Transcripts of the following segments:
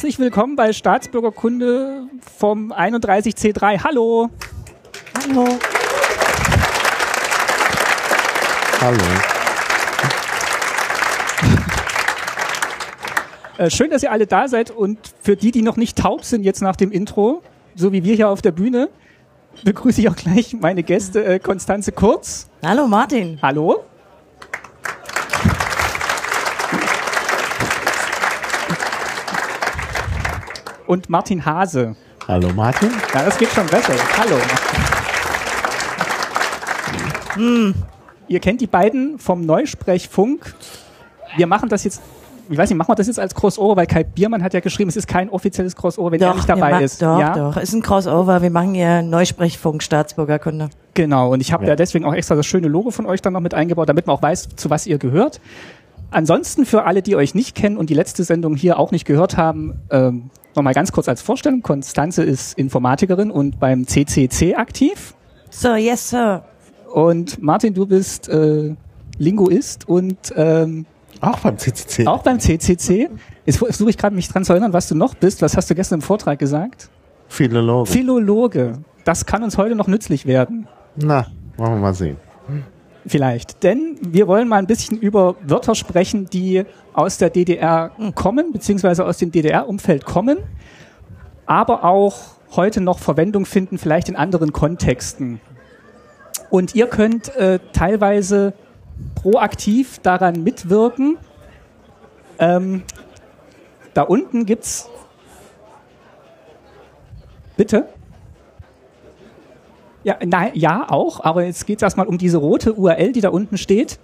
Herzlich willkommen bei Staatsbürgerkunde vom 31C3. Hallo. Hallo. Hallo. Äh, schön, dass ihr alle da seid und für die, die noch nicht taub sind jetzt nach dem Intro, so wie wir hier auf der Bühne, begrüße ich auch gleich meine Gäste äh, Konstanze Kurz. Hallo Martin. Hallo. Und Martin Hase. Hallo Martin. Ja, das geht schon besser. Hallo. Hm. Ihr kennt die beiden vom Neusprechfunk. Wir machen das jetzt, ich weiß nicht, machen wir das jetzt als Crossover, weil Kai Biermann hat ja geschrieben, es ist kein offizielles Crossover, wenn er nicht dabei wir ist. Doch, ja? doch, ist ein Crossover. Wir machen ja Neusprechfunk Staatsbürgerkunde. Genau, und ich habe ja. Ja. deswegen auch extra das schöne Logo von euch dann noch mit eingebaut, damit man auch weiß, zu was ihr gehört. Ansonsten für alle, die euch nicht kennen und die letzte Sendung hier auch nicht gehört haben, ähm, nochmal ganz kurz als Vorstellung. Konstanze ist Informatikerin und beim CCC aktiv. So, yes, sir. Und Martin, du bist äh, Linguist und ähm, Auch beim CCC. auch beim CCC. Jetzt versuche ich gerade mich dran zu erinnern, was du noch bist. Was hast du gestern im Vortrag gesagt? Philologe. Philologe. Das kann uns heute noch nützlich werden. Na, wollen wir mal sehen. Vielleicht. Denn wir wollen mal ein bisschen über Wörter sprechen, die aus der DDR kommen, beziehungsweise aus dem DDR-Umfeld kommen, aber auch heute noch Verwendung finden, vielleicht in anderen Kontexten. Und ihr könnt äh, teilweise proaktiv daran mitwirken. Ähm, da unten gibt's. Bitte? Ja, nein, ja, auch, aber jetzt geht es erstmal um diese rote URL, die da unten steht.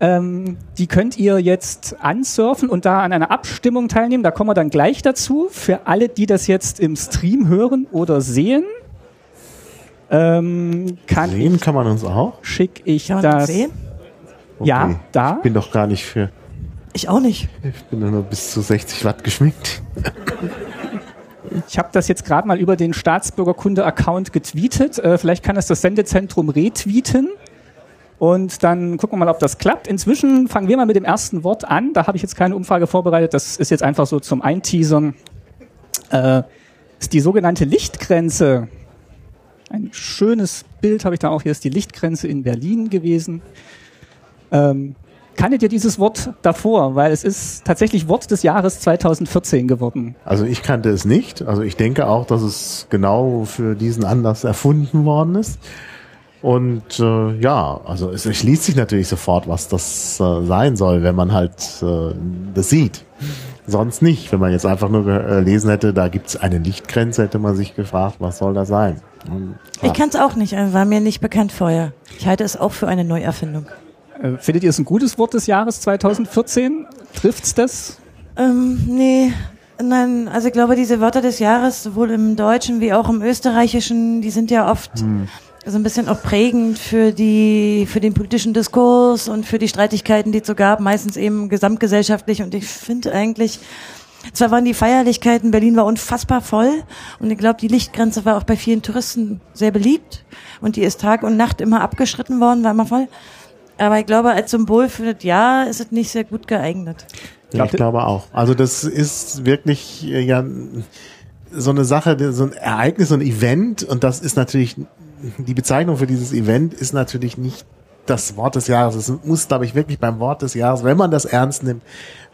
Ähm, die könnt ihr jetzt ansurfen und da an einer Abstimmung teilnehmen. Da kommen wir dann gleich dazu. Für alle, die das jetzt im Stream hören oder sehen, ähm, kann Sehen kann man uns auch? schicke ich Kann das sehen? Ja, da. Ich bin doch gar nicht für. Ich auch nicht. Ich bin nur bis zu 60 Watt geschminkt. Ich habe das jetzt gerade mal über den Staatsbürgerkunde-Account getweetet. Äh, vielleicht kann es das Sendezentrum retweeten. Und dann gucken wir mal, ob das klappt. Inzwischen fangen wir mal mit dem ersten Wort an. Da habe ich jetzt keine Umfrage vorbereitet. Das ist jetzt einfach so zum Einteasern. Äh, ist die sogenannte Lichtgrenze. Ein schönes Bild habe ich da auch. Hier ist die Lichtgrenze in Berlin gewesen. Ähm, kanntet ihr dieses Wort davor? Weil es ist tatsächlich Wort des Jahres 2014 geworden. Also ich kannte es nicht. Also ich denke auch, dass es genau für diesen Anlass erfunden worden ist. Und äh, ja, also es erschließt sich natürlich sofort, was das äh, sein soll, wenn man halt äh, das sieht. Sonst nicht. Wenn man jetzt einfach nur gelesen hätte, da gibt es eine Lichtgrenze, hätte man sich gefragt, was soll das sein? Und, Ich kann es auch nicht, äh, war mir nicht bekannt vorher. Ich halte es auch für eine Neuerfindung. Äh, Findet ihr es ein gutes Wort des Jahres 2014? Trifft's das? Ähm, nee. Nein, also ich glaube, diese Wörter des Jahres, sowohl im Deutschen wie auch im Österreichischen, die sind ja oft so ein bisschen auch prägend für die, für den politischen Diskurs und für die Streitigkeiten, die es so gab, meistens eben gesamtgesellschaftlich. Und ich finde eigentlich, zwar waren die Feierlichkeiten, Berlin war unfassbar voll und ich glaube, die Lichtgrenze war auch bei vielen Touristen sehr beliebt und die ist Tag und Nacht immer abgeschritten worden, war immer voll. Aber ich glaube, als Symbol für das Jahr ist es nicht sehr gut geeignet. Ja, ich glaube auch. Also das ist wirklich äh, ja so eine Sache, so ein Ereignis, so ein Event und das ist natürlich die Bezeichnung für dieses Event ist natürlich nicht das Wort des Jahres. Es muss, glaube ich, wirklich beim Wort des Jahres, wenn man das ernst nimmt,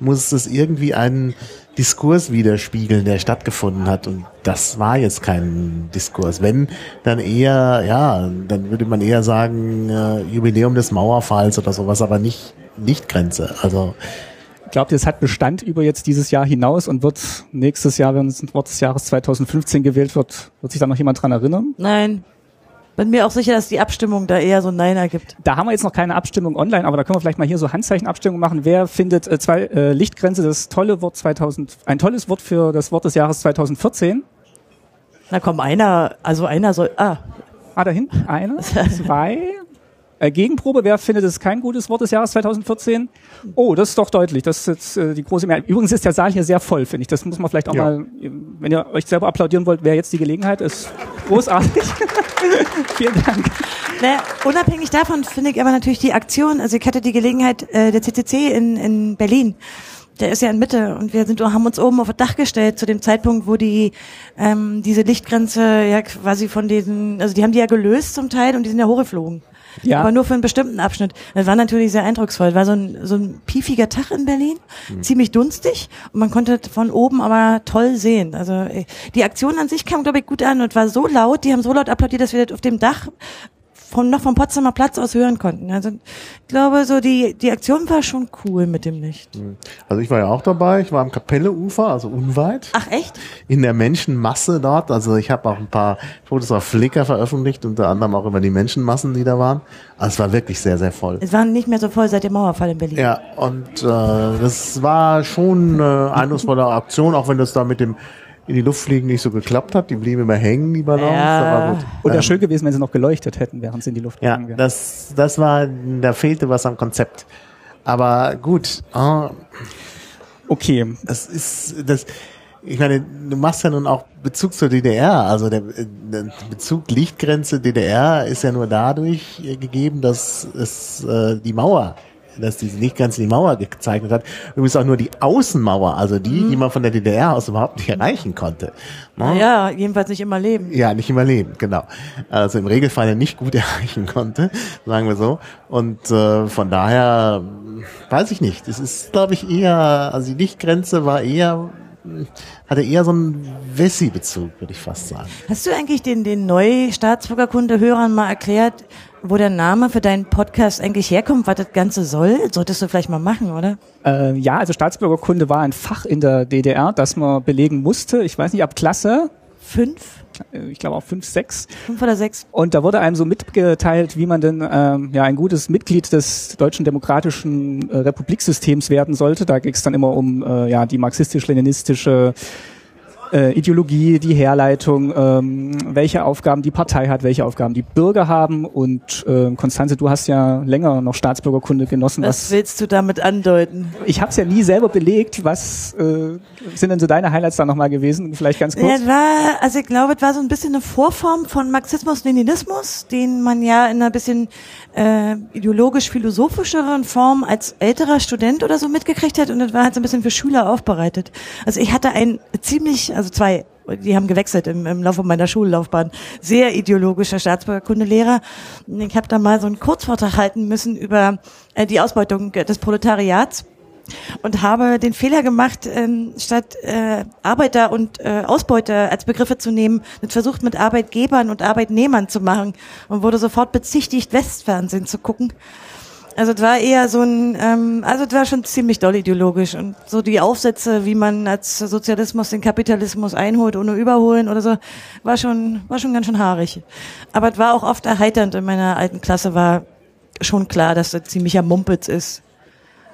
muss es irgendwie einen Diskurs widerspiegeln, der stattgefunden hat. Und das war jetzt kein Diskurs. Wenn, dann eher, ja, dann würde man eher sagen, äh, Jubiläum des Mauerfalls oder sowas, aber nicht Lichtgrenze. Also Glaubt ihr, es hat Bestand über jetzt dieses Jahr hinaus und wird nächstes Jahr, wenn es ein Wort des Jahres 2015 gewählt wird, wird sich da noch jemand dran erinnern? Nein. Bin mir auch sicher, dass die Abstimmung da eher so ein Nein ergibt. Da haben wir jetzt noch keine Abstimmung online, aber da können wir vielleicht mal hier so Handzeichenabstimmung machen. Wer findet äh, zwei, äh, Lichtgrenze das tolle Wort 2000, ein tolles Wort für das Wort des Jahres 2014? Na komm, einer, also einer soll, ah, Ah, da hinten eine, zwei. Äh, Gegenprobe, wer findet es kein gutes Wort des Jahres 2014? Oh, das ist doch deutlich. Das ist jetzt äh, die große Mehrheit. Übrigens ist der Saal hier sehr voll, finde ich. Das muss man vielleicht auch Ja. mal, wenn ihr euch selber applaudieren wollt, wäre jetzt die Gelegenheit. Ist großartig. Vielen Dank. Naja, unabhängig davon finde ich aber natürlich die Aktion, also ich hatte die Gelegenheit, äh, der CCC in, in Berlin der ist ja in Mitte und wir sind, haben uns oben auf das Dach gestellt zu dem Zeitpunkt, wo die ähm, diese Lichtgrenze ja quasi von diesen, also die haben die ja gelöst zum Teil und die sind ja hochgeflogen. Ja. Aber nur für einen bestimmten Abschnitt. Das war natürlich sehr eindrucksvoll. War so ein, so ein piefiger Tag in Berlin, mhm. ziemlich dunstig und man konnte von oben aber toll sehen. Also äh, die Aktion an sich kam, glaube ich, gut an und war so laut, die haben so laut applaudiert, dass wir auf dem Dach von, noch vom Potsdamer Platz aus hören konnten. Also ich glaube, so die, die Aktion war schon cool mit dem Licht. Hm. Also ich war ja auch dabei, ich war am Kapelleufer, also unweit. Ach echt? In der Menschenmasse dort. Also ich habe auch ein paar Fotos auf Flickr veröffentlicht, unter anderem auch über die Menschenmassen, die da waren. Also es war wirklich sehr, sehr voll. Es war nicht mehr so voll seit dem Mauerfall in Berlin. Ja, und äh, das war schon eine eindrucksvolle Aktion, auch wenn das da mit dem in die Luft fliegen nicht so geklappt hat. Die blieben immer hängen, die Ballons. Ja. gut. Und ähm, schön gewesen, wenn sie noch geleuchtet hätten, während sie in die Luft ja, wären. Das, das war, da fehlte was am Konzept. Aber gut. Oh, okay. Das ist, das, ich meine, du machst ja nun auch Bezug zur DDR. Also der, der Bezug Lichtgrenze DDR ist ja nur dadurch gegeben, dass es äh, die Mauer dass diese nicht ganz die Mauer gezeichnet hat. Übrigens auch nur die Außenmauer, also die, mhm. die man von der DDR aus überhaupt nicht erreichen konnte. Ne? Ja, jedenfalls nicht immer leben. Ja, nicht immer leben, genau. Also im Regelfall nicht gut erreichen konnte, sagen wir so. Und äh, von daher weiß ich nicht. Es ist, glaube ich, eher, also die Lichtgrenze war eher hatte eher so einen Wessi-Bezug, würde ich fast sagen. Hast du eigentlich den, den Neustaatsbürgerkunde-Hörern mal erklärt, wo der Name für deinen Podcast eigentlich herkommt, was das Ganze soll? Solltest du vielleicht mal machen, oder? Äh, ja, also Staatsbürgerkunde war ein Fach in der DDR, das man belegen musste. Ich weiß nicht, ab Klasse fünf? Äh, ich glaube auch fünf, sechs. Fünf oder sechs. Und da wurde einem so mitgeteilt, wie man denn ähm, ja ein gutes Mitglied des deutschen demokratischen äh, Republiksystems werden sollte. Da ging es dann immer um äh, ja die marxistisch-leninistische äh, Ideologie, die Herleitung, ähm, welche Aufgaben die Partei hat, welche Aufgaben die Bürger haben. Und äh, Konstanze, du hast ja länger noch Staatsbürgerkunde genossen. Was, was willst du damit andeuten? Ich habe es ja nie selber belegt. Was äh, sind denn so deine Highlights da nochmal gewesen? Vielleicht ganz kurz. Ja, war, also ich glaube, es war so ein bisschen eine Vorform von Marxismus-Leninismus, den man ja in einer bisschen äh, ideologisch-philosophischeren Form als älterer Student oder so mitgekriegt hat. Und das war halt so ein bisschen für Schüler aufbereitet. Also ich hatte ein ziemlich, also zwei die haben gewechselt im, im Laufe meiner Schullaufbahn. Sehr ideologischer Staatsbürgerkundelehrer. Ich habe da mal so einen Kurzvortrag halten müssen über äh, die Ausbeutung des Proletariats und habe den Fehler gemacht, ähm, statt äh, Arbeiter und äh, Ausbeuter als Begriffe zu nehmen, versucht mit Arbeitgebern und Arbeitnehmern zu machen und wurde sofort bezichtigt, Westfernsehen zu gucken. Also es war eher so ein, ähm, also es war schon ziemlich doll ideologisch und so die Aufsätze, wie man als Sozialismus den Kapitalismus einholt ohne überholen oder so, war schon, war schon ganz schön haarig. Aber es war auch oft erheiternd. In meiner alten Klasse war schon klar, dass das ziemlicher Mumpitz ist.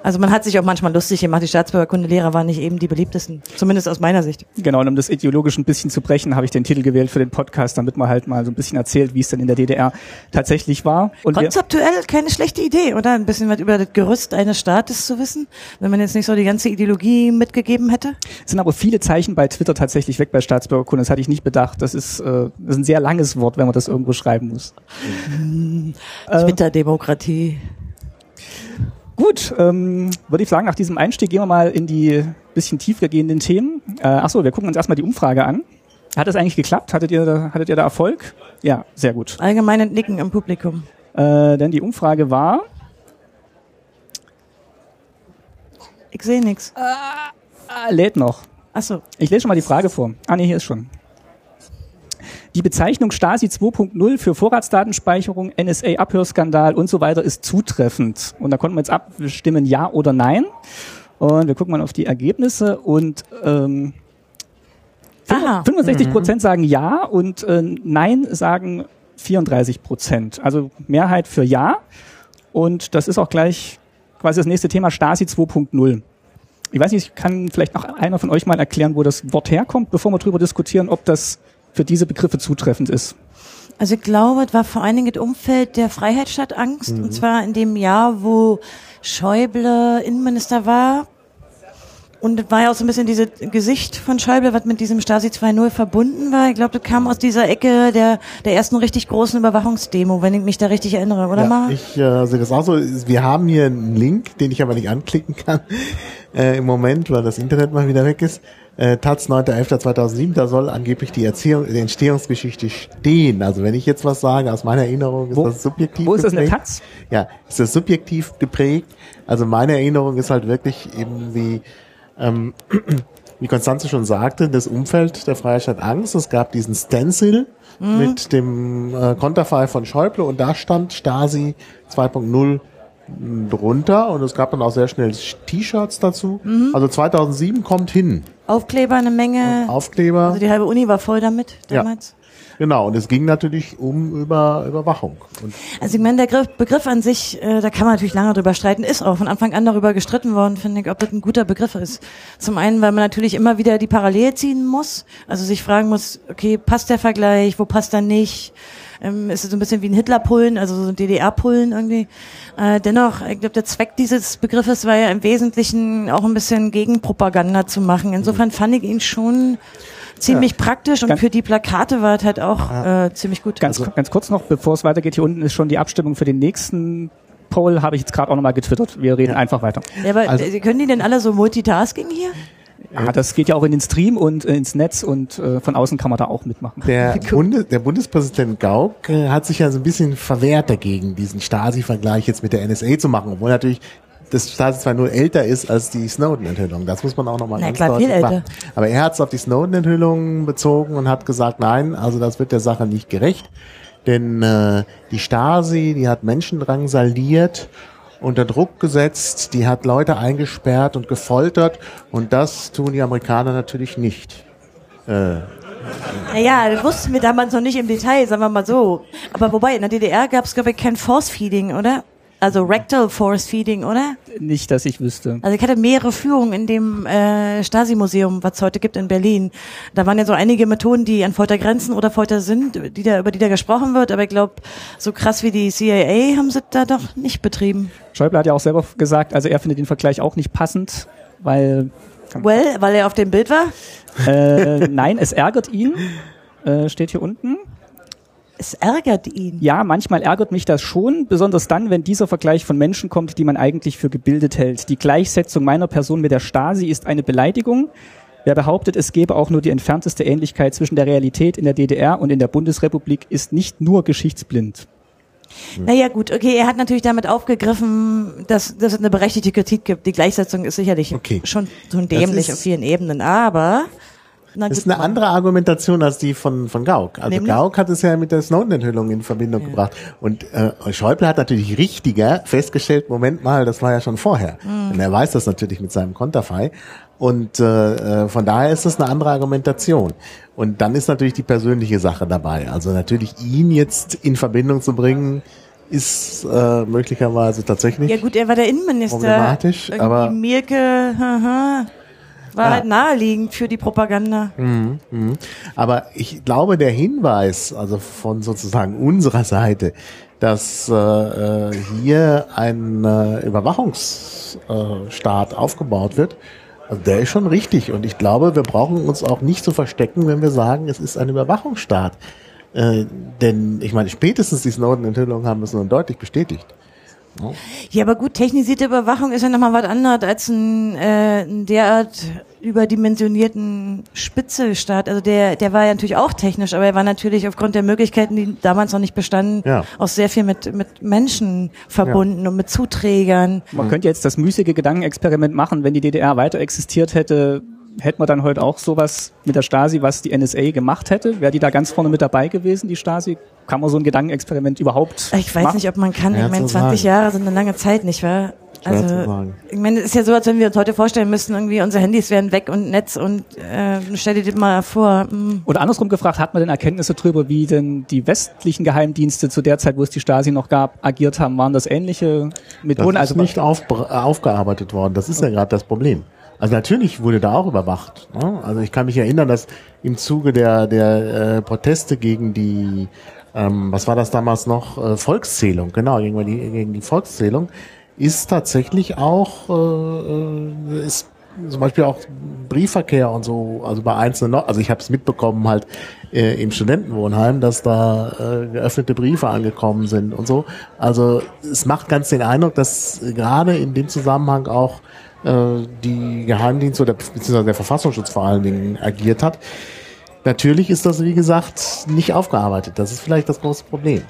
Also man hat sich auch manchmal lustig gemacht. Die Staatsbürgerkundelehrer waren nicht eben die beliebtesten, zumindest aus meiner Sicht. Genau, und um das ideologisch ein bisschen zu brechen, habe ich den Titel gewählt für den Podcast, damit man halt mal so ein bisschen erzählt, wie es denn in der DDR tatsächlich war. Und Konzeptuell keine schlechte Idee, oder? Ein bisschen was über das Gerüst eines Staates zu wissen, wenn man jetzt nicht so die ganze Ideologie mitgegeben hätte. Es sind aber viele Zeichen bei Twitter tatsächlich weg bei Staatsbürgerkunde. Das hatte ich nicht bedacht. Das ist, äh, das ist ein sehr langes Wort, wenn man das irgendwo schreiben muss. Hm, Twitter-Demokratie. Gut, ähm, würde ich sagen, nach diesem Einstieg gehen wir mal in die bisschen tiefer gehenden Themen. Äh, achso, wir gucken uns erstmal die Umfrage an. Hat es eigentlich geklappt? Hattet ihr, hattet ihr da Erfolg? Ja, sehr gut. Allgemeine Nicken im Publikum. Äh, denn die Umfrage war. Ich sehe nichts. Äh, lädt noch. Achso. Ich lese schon mal die Frage vor. Ah, nee, hier ist schon. Die Bezeichnung Stasi 2.0 für Vorratsdatenspeicherung, NSA-Abhörskandal und so weiter ist zutreffend. Und da konnten wir jetzt abstimmen, ja oder nein. Und wir gucken mal auf die Ergebnisse und ähm, 65 Prozent mhm. sagen ja und äh, nein sagen 34 Prozent. Also Mehrheit für ja. Und das ist auch gleich quasi das nächste Thema Stasi 2.0. Ich weiß nicht, kann vielleicht noch einer von euch mal erklären, wo das Wort herkommt, bevor wir darüber diskutieren, ob das für diese Begriffe zutreffend ist? Also ich glaube, es war vor allen Dingen das Umfeld der Freiheitsstadtangst. Mhm. Und zwar in dem Jahr, wo Schäuble Innenminister war. Und war ja auch so ein bisschen dieses Gesicht von Schäuble, was mit diesem Stasi 2.0 verbunden war. Ich glaube, das kam aus dieser Ecke der, der ersten richtig großen Überwachungsdemo, wenn ich mich da richtig erinnere, oder ja, mal? Ich äh, sehe das auch so. Wir haben hier einen Link, den ich aber nicht anklicken kann äh, im Moment, weil das Internet mal wieder weg ist. Äh, Taz 9.11.2007, da soll angeblich die, Erziehung, die Entstehungsgeschichte stehen. Also wenn ich jetzt was sage, aus meiner Erinnerung ist Wo- das subjektiv wo ist das geprägt. Taz? Ja, ist das subjektiv geprägt. Also meine Erinnerung ist halt wirklich eben wie, ähm, wie Konstanze schon sagte, das Umfeld der Freistadt Angst. Es gab diesen Stencil mit dem äh, Konterfei von Schäuble und da stand Stasi 2.0 drunter und es gab dann auch sehr schnell T-Shirts dazu. Also 2007 kommt hin. Aufkleber eine Menge. Aufkleber. Also die halbe Uni war voll damit Ja. damals. Genau, und es ging natürlich um über Überwachung. Und Also ich meine, der Griff, Begriff an sich, äh, da kann man natürlich lange drüber streiten, ist auch von Anfang an darüber gestritten worden, finde ich, ob das ein guter Begriff ist. Zum einen, weil man natürlich immer wieder die Parallele ziehen muss, also sich fragen muss, okay, passt der Vergleich, wo passt er nicht? Ähm, ist so ein bisschen wie ein Hitler-Pullen, also so ein DDR-Pullen irgendwie. Äh, dennoch, ich glaube, der Zweck dieses Begriffes war ja im Wesentlichen auch ein bisschen Gegenpropaganda zu machen. Insofern fand ich ihn schon ziemlich praktisch und Ganz- für die Plakate war es halt auch äh, ziemlich gut. Ganz, ganz kurz noch, bevor es weitergeht, hier unten ist schon die Abstimmung für den nächsten Poll, habe ich jetzt gerade auch nochmal getwittert. Wir reden einfach weiter. Ja, aber Also- äh, können die denn alle so Multitasking hier? Ja, das geht ja auch in den Stream und äh, ins Netz und äh, von außen kann man da auch mitmachen. Der, Bundes, der Bundespräsident Gauck äh, hat sich ja so ein bisschen verwehrt dagegen, diesen Stasi-Vergleich jetzt mit der NSA zu machen, obwohl natürlich das Stasi zwar nur älter ist als die Snowden-Enthüllung. Das muss man auch nochmal Na ganz klar, deutlich viel machen. älter. Aber er hat es auf die Snowden-Enthüllung bezogen und hat gesagt, nein, also das wird der Sache nicht gerecht. Denn äh, die Stasi, die hat Menschen drangsaliert, unter Druck gesetzt, die hat Leute eingesperrt und gefoltert und das tun die Amerikaner natürlich nicht. Naja, das wussten wir damals noch nicht im Detail, sagen wir mal so. Aber wobei, in der DDR gab es, glaube ich, kein Force-Feeding, oder? Also Rectal Force-Feeding, oder? Nicht, dass ich wüsste. Also ich hatte mehrere Führungen in dem äh, Stasi-Museum, was es heute gibt in Berlin. Da waren ja so einige Methoden, die an Folter grenzen oder Folter sind, die da, über die da gesprochen wird. Aber ich glaube, so krass wie die CIA haben sie da doch nicht betrieben. Schäuble hat ja auch selber gesagt, also er findet den Vergleich auch nicht passend, weil Well, weil er auf dem Bild war? äh, nein, es ärgert ihn. Äh, steht hier unten. Es ärgert ihn. Ja, manchmal ärgert mich das schon, besonders dann, wenn dieser Vergleich von Menschen kommt, die man eigentlich für gebildet hält. Die Gleichsetzung meiner Person mit der Stasi ist eine Beleidigung. Wer behauptet, es gäbe auch nur die entfernteste Ähnlichkeit zwischen der Realität in der DDR und in der Bundesrepublik, ist nicht nur geschichtsblind. Naja, gut, okay, er hat natürlich damit aufgegriffen, dass, dass es eine berechtigte Kritik gibt. Die Gleichsetzung ist sicherlich Okay. schon so dämlich auf vielen Ebenen, aber na, Das ist eine andere Argumentation als die von, von Gauck. Also Nämlich? Gauck hat es ja mit der Snowden-Enthüllung in Verbindung gebracht. Und äh, Schäuble hat natürlich richtiger festgestellt, Moment mal, das war ja schon vorher. Mhm. Und er weiß das natürlich mit seinem Konterfei. Und äh, äh, von daher ist das eine andere Argumentation. Und dann ist natürlich die persönliche Sache dabei. Also natürlich ihn jetzt in Verbindung zu bringen, ist äh, möglicherweise tatsächlich. Ja gut, er war der Innenminister. Problematisch, Irgendwie aber- Mielke, haha, war Ja. halt naheliegend für die Propaganda. Mhm. Aber ich glaube, der Hinweis, also von sozusagen unserer Seite, dass äh, äh, hier ein äh, Überwachungsstaat aufgebaut wird, also der ist schon richtig. Und ich glaube, wir brauchen uns auch nicht zu verstecken, wenn wir sagen, es ist ein Überwachungsstaat. Äh, denn ich meine, spätestens die Snowden-Enthüllungen haben es nun deutlich bestätigt. Ja, aber gut, technisierte Überwachung ist ja nochmal was anderes als ein, äh, ein derart überdimensionierten Spitzelstaat. Also der, der war ja natürlich auch technisch, aber er war natürlich aufgrund der Möglichkeiten, die damals noch nicht bestanden, Ja. auch sehr viel mit, mit Menschen verbunden und mit Zuträgern. Man könnte jetzt das müßige Gedankenexperiment machen, wenn die DDR weiter existiert hätte, hätte man dann heute auch sowas mit der Stasi, was die NSA gemacht hätte? Wäre die da ganz vorne mit dabei gewesen, die Stasi? Kann man so ein Gedankenexperiment überhaupt Ich weiß machen? nicht, ob man kann. Schwer ich meine, zu 20 sagen. Jahre sind eine lange Zeit, nicht wahr? Also, ich meine, es ist ja so, als wenn wir uns heute vorstellen müssten, irgendwie unsere Handys wären weg und Netz und äh, stell dir das mal vor. hm. Oder andersrum gefragt, hat man denn Erkenntnisse darüber, wie denn die westlichen Geheimdienste zu der Zeit, wo es die Stasi noch gab, agiert haben? Waren das ähnliche Das Methoden? ist also nicht auf, aufgearbeitet worden. Das ist ja gerade das Problem. Also natürlich wurde da auch überwacht. Ne? Also ich kann mich erinnern, dass im Zuge der, der äh, Proteste gegen die, ähm, was war das damals noch, äh, Volkszählung, genau, gegen die, gegen die Volkszählung, ist tatsächlich auch, äh, äh, ist zum Beispiel auch Briefverkehr und so, also bei einzelnen, also ich habe es mitbekommen halt äh, im Studentenwohnheim, dass da äh, geöffnete Briefe angekommen sind und so. Also es macht ganz den Eindruck, dass gerade in dem Zusammenhang auch die Geheimdienste oder beziehungsweise der Verfassungsschutz vor allen Dingen agiert hat. Natürlich ist das, wie gesagt, nicht aufgearbeitet. Das ist vielleicht das große Problem.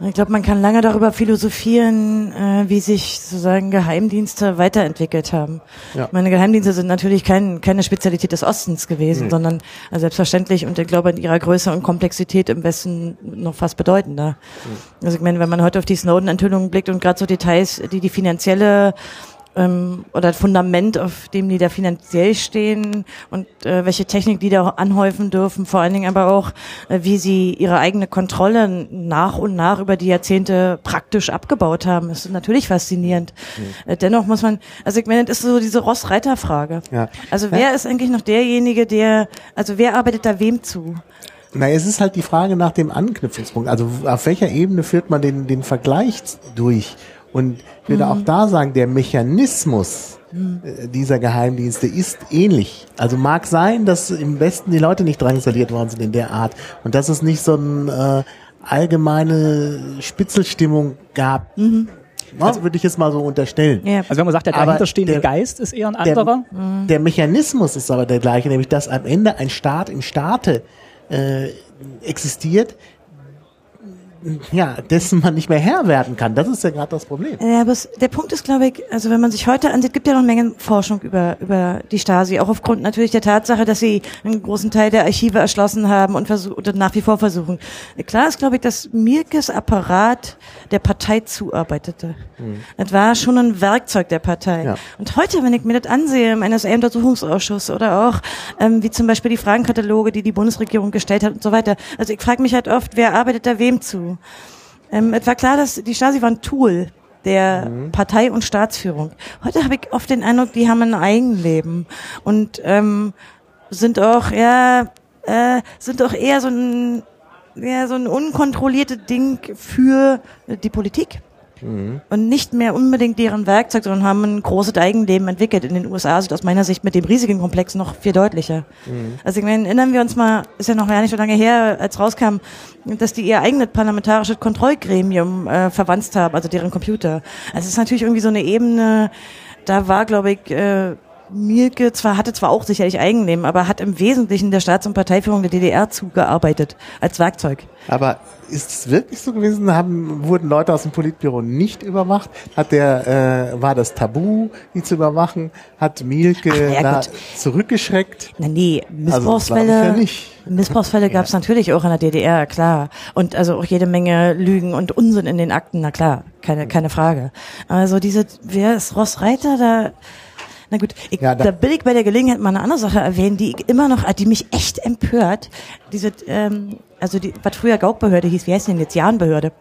Ich glaube, man kann lange darüber philosophieren, äh, wie sich sozusagen Geheimdienste weiterentwickelt haben. Ja. Meine Geheimdienste sind natürlich kein, keine Spezialität des Ostens gewesen, mhm. sondern also selbstverständlich und ich glaube in ihrer Größe und Komplexität im Westen noch fast bedeutender. Mhm. Also ich meine, wenn man heute auf die Snowden-Enthüllungen blickt und gerade so Details, die die finanzielle ähm, oder Fundament, auf dem die da finanziell stehen und äh, welche Technik die da anhäufen dürfen, vor allen Dingen aber auch, äh, wie sie ihre eigene Kontrolle nach und nach über die Jahrzehnte praktisch abgebaut haben. Das ist natürlich faszinierend. Mhm. Äh, dennoch muss man, also ich meine, das ist so diese Ross-Reiter-Frage. Ja. Also wer ja. ist eigentlich noch derjenige, der, also wer arbeitet da wem zu? Na, es ist halt die Frage nach dem Anknüpfungspunkt. Also auf welcher Ebene führt man den, den Vergleich durch? Und ich würde mhm. auch da sagen, der Mechanismus mhm. dieser Geheimdienste ist ähnlich. Also mag sein, dass im Westen die Leute nicht drangsaliert worden sind in der Art und dass es nicht so eine äh, allgemeine Spitzelstimmung gab. Mhm. Also würde ich jetzt mal so unterstellen. Ja. Also wenn man sagt, der dahinterstehende der, Geist ist eher ein anderer. Der, mhm. der, Mechanismus ist aber der gleiche, nämlich dass am Ende ein Staat im Staate äh, existiert, ja, dessen man nicht mehr Herr werden kann. Das ist ja gerade das Problem. Ja, aber es, der Punkt ist, glaube ich, also wenn man sich heute ansieht, gibt ja noch Mengen Forschung über, über die Stasi, auch aufgrund natürlich der Tatsache, dass sie einen großen Teil der Archive erschlossen haben und, und nach wie vor versuchen. Klar ist, glaube ich, dass Mirkes Apparat der Partei zuarbeitete. Mhm. Das war schon ein Werkzeug der Partei. Ja. Und heute, wenn ich mir das ansehe im NSA-Untersuchungsausschuss oder auch ähm, wie zum Beispiel die Fragenkataloge, die die Bundesregierung gestellt hat und so weiter. Also ich frage mich halt oft, wer arbeitet da wem zu? Ähm, es war klar, dass die Stasi war ein Tool der mhm. Partei und Staatsführung. Heute habe ich oft den Eindruck, die haben ein Eigenleben und ähm, sind auch ja äh, sind auch eher so ein ja, so ein unkontrolliertes Ding für die Politik. Mhm. Und nicht mehr unbedingt deren Werkzeug, sondern haben ein großes Eigenleben entwickelt. In den USA sieht aus meiner Sicht mit dem riesigen Komplex noch viel deutlicher. Mhm. Also ich meine, erinnern wir uns mal, ist ja noch gar nicht so lange her, als rauskam, dass die ihr eigenes parlamentarisches Kontrollgremium äh, verwandt haben, also deren Computer. Also es ist natürlich irgendwie so eine Ebene, da war, glaube ich, äh, Mielke zwar hatte zwar auch sicherlich Eigenleben, aber hat im Wesentlichen der Staats- und Parteiführung der DDR zugearbeitet als Werkzeug. Aber ist es wirklich so gewesen? Haben, wurden Leute aus dem Politbüro nicht überwacht? Hat der, äh, war das Tabu, die zu überwachen? Hat Mielke Ach, ja, da zurückgeschreckt? Na, nee, Missbrauchsfälle. Also, ja Missbrauchsfälle gab es natürlich auch in der DDR, klar. Und also auch jede Menge Lügen und Unsinn in den Akten, na klar, keine, keine Frage. Also diese, wer ist Ross Reiter da? Na gut, ich, ja, da, da will ich bei der Gelegenheit mal eine andere Sache erwähnen, die ich immer noch, die mich echt empört. Diese, ähm, also die, was früher Gaukbehörde hieß, wie heißt denn jetzt Jahnbehörde?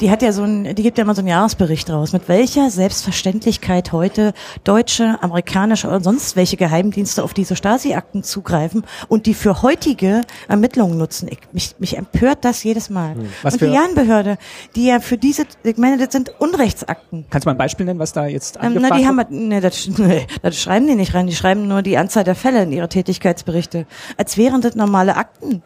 Die hat ja so ein, die gibt ja immer so einen Jahresbericht raus, mit welcher Selbstverständlichkeit heute deutsche, amerikanische oder sonst welche Geheimdienste auf diese Stasi-Akten zugreifen und die für heutige Ermittlungen nutzen. Ich, mich, mich empört das jedes Mal. Hm. Was und die Jahnbehörde, die ja für diese, ich meine, das sind Unrechtsakten. Kannst du mal ein Beispiel nennen, was da jetzt ähm, Na, die haben, nee, das, nee, das schreiben die nicht rein, die schreiben nur die Anzahl der Fälle in ihre Tätigkeitsberichte. Als wären das normale Akten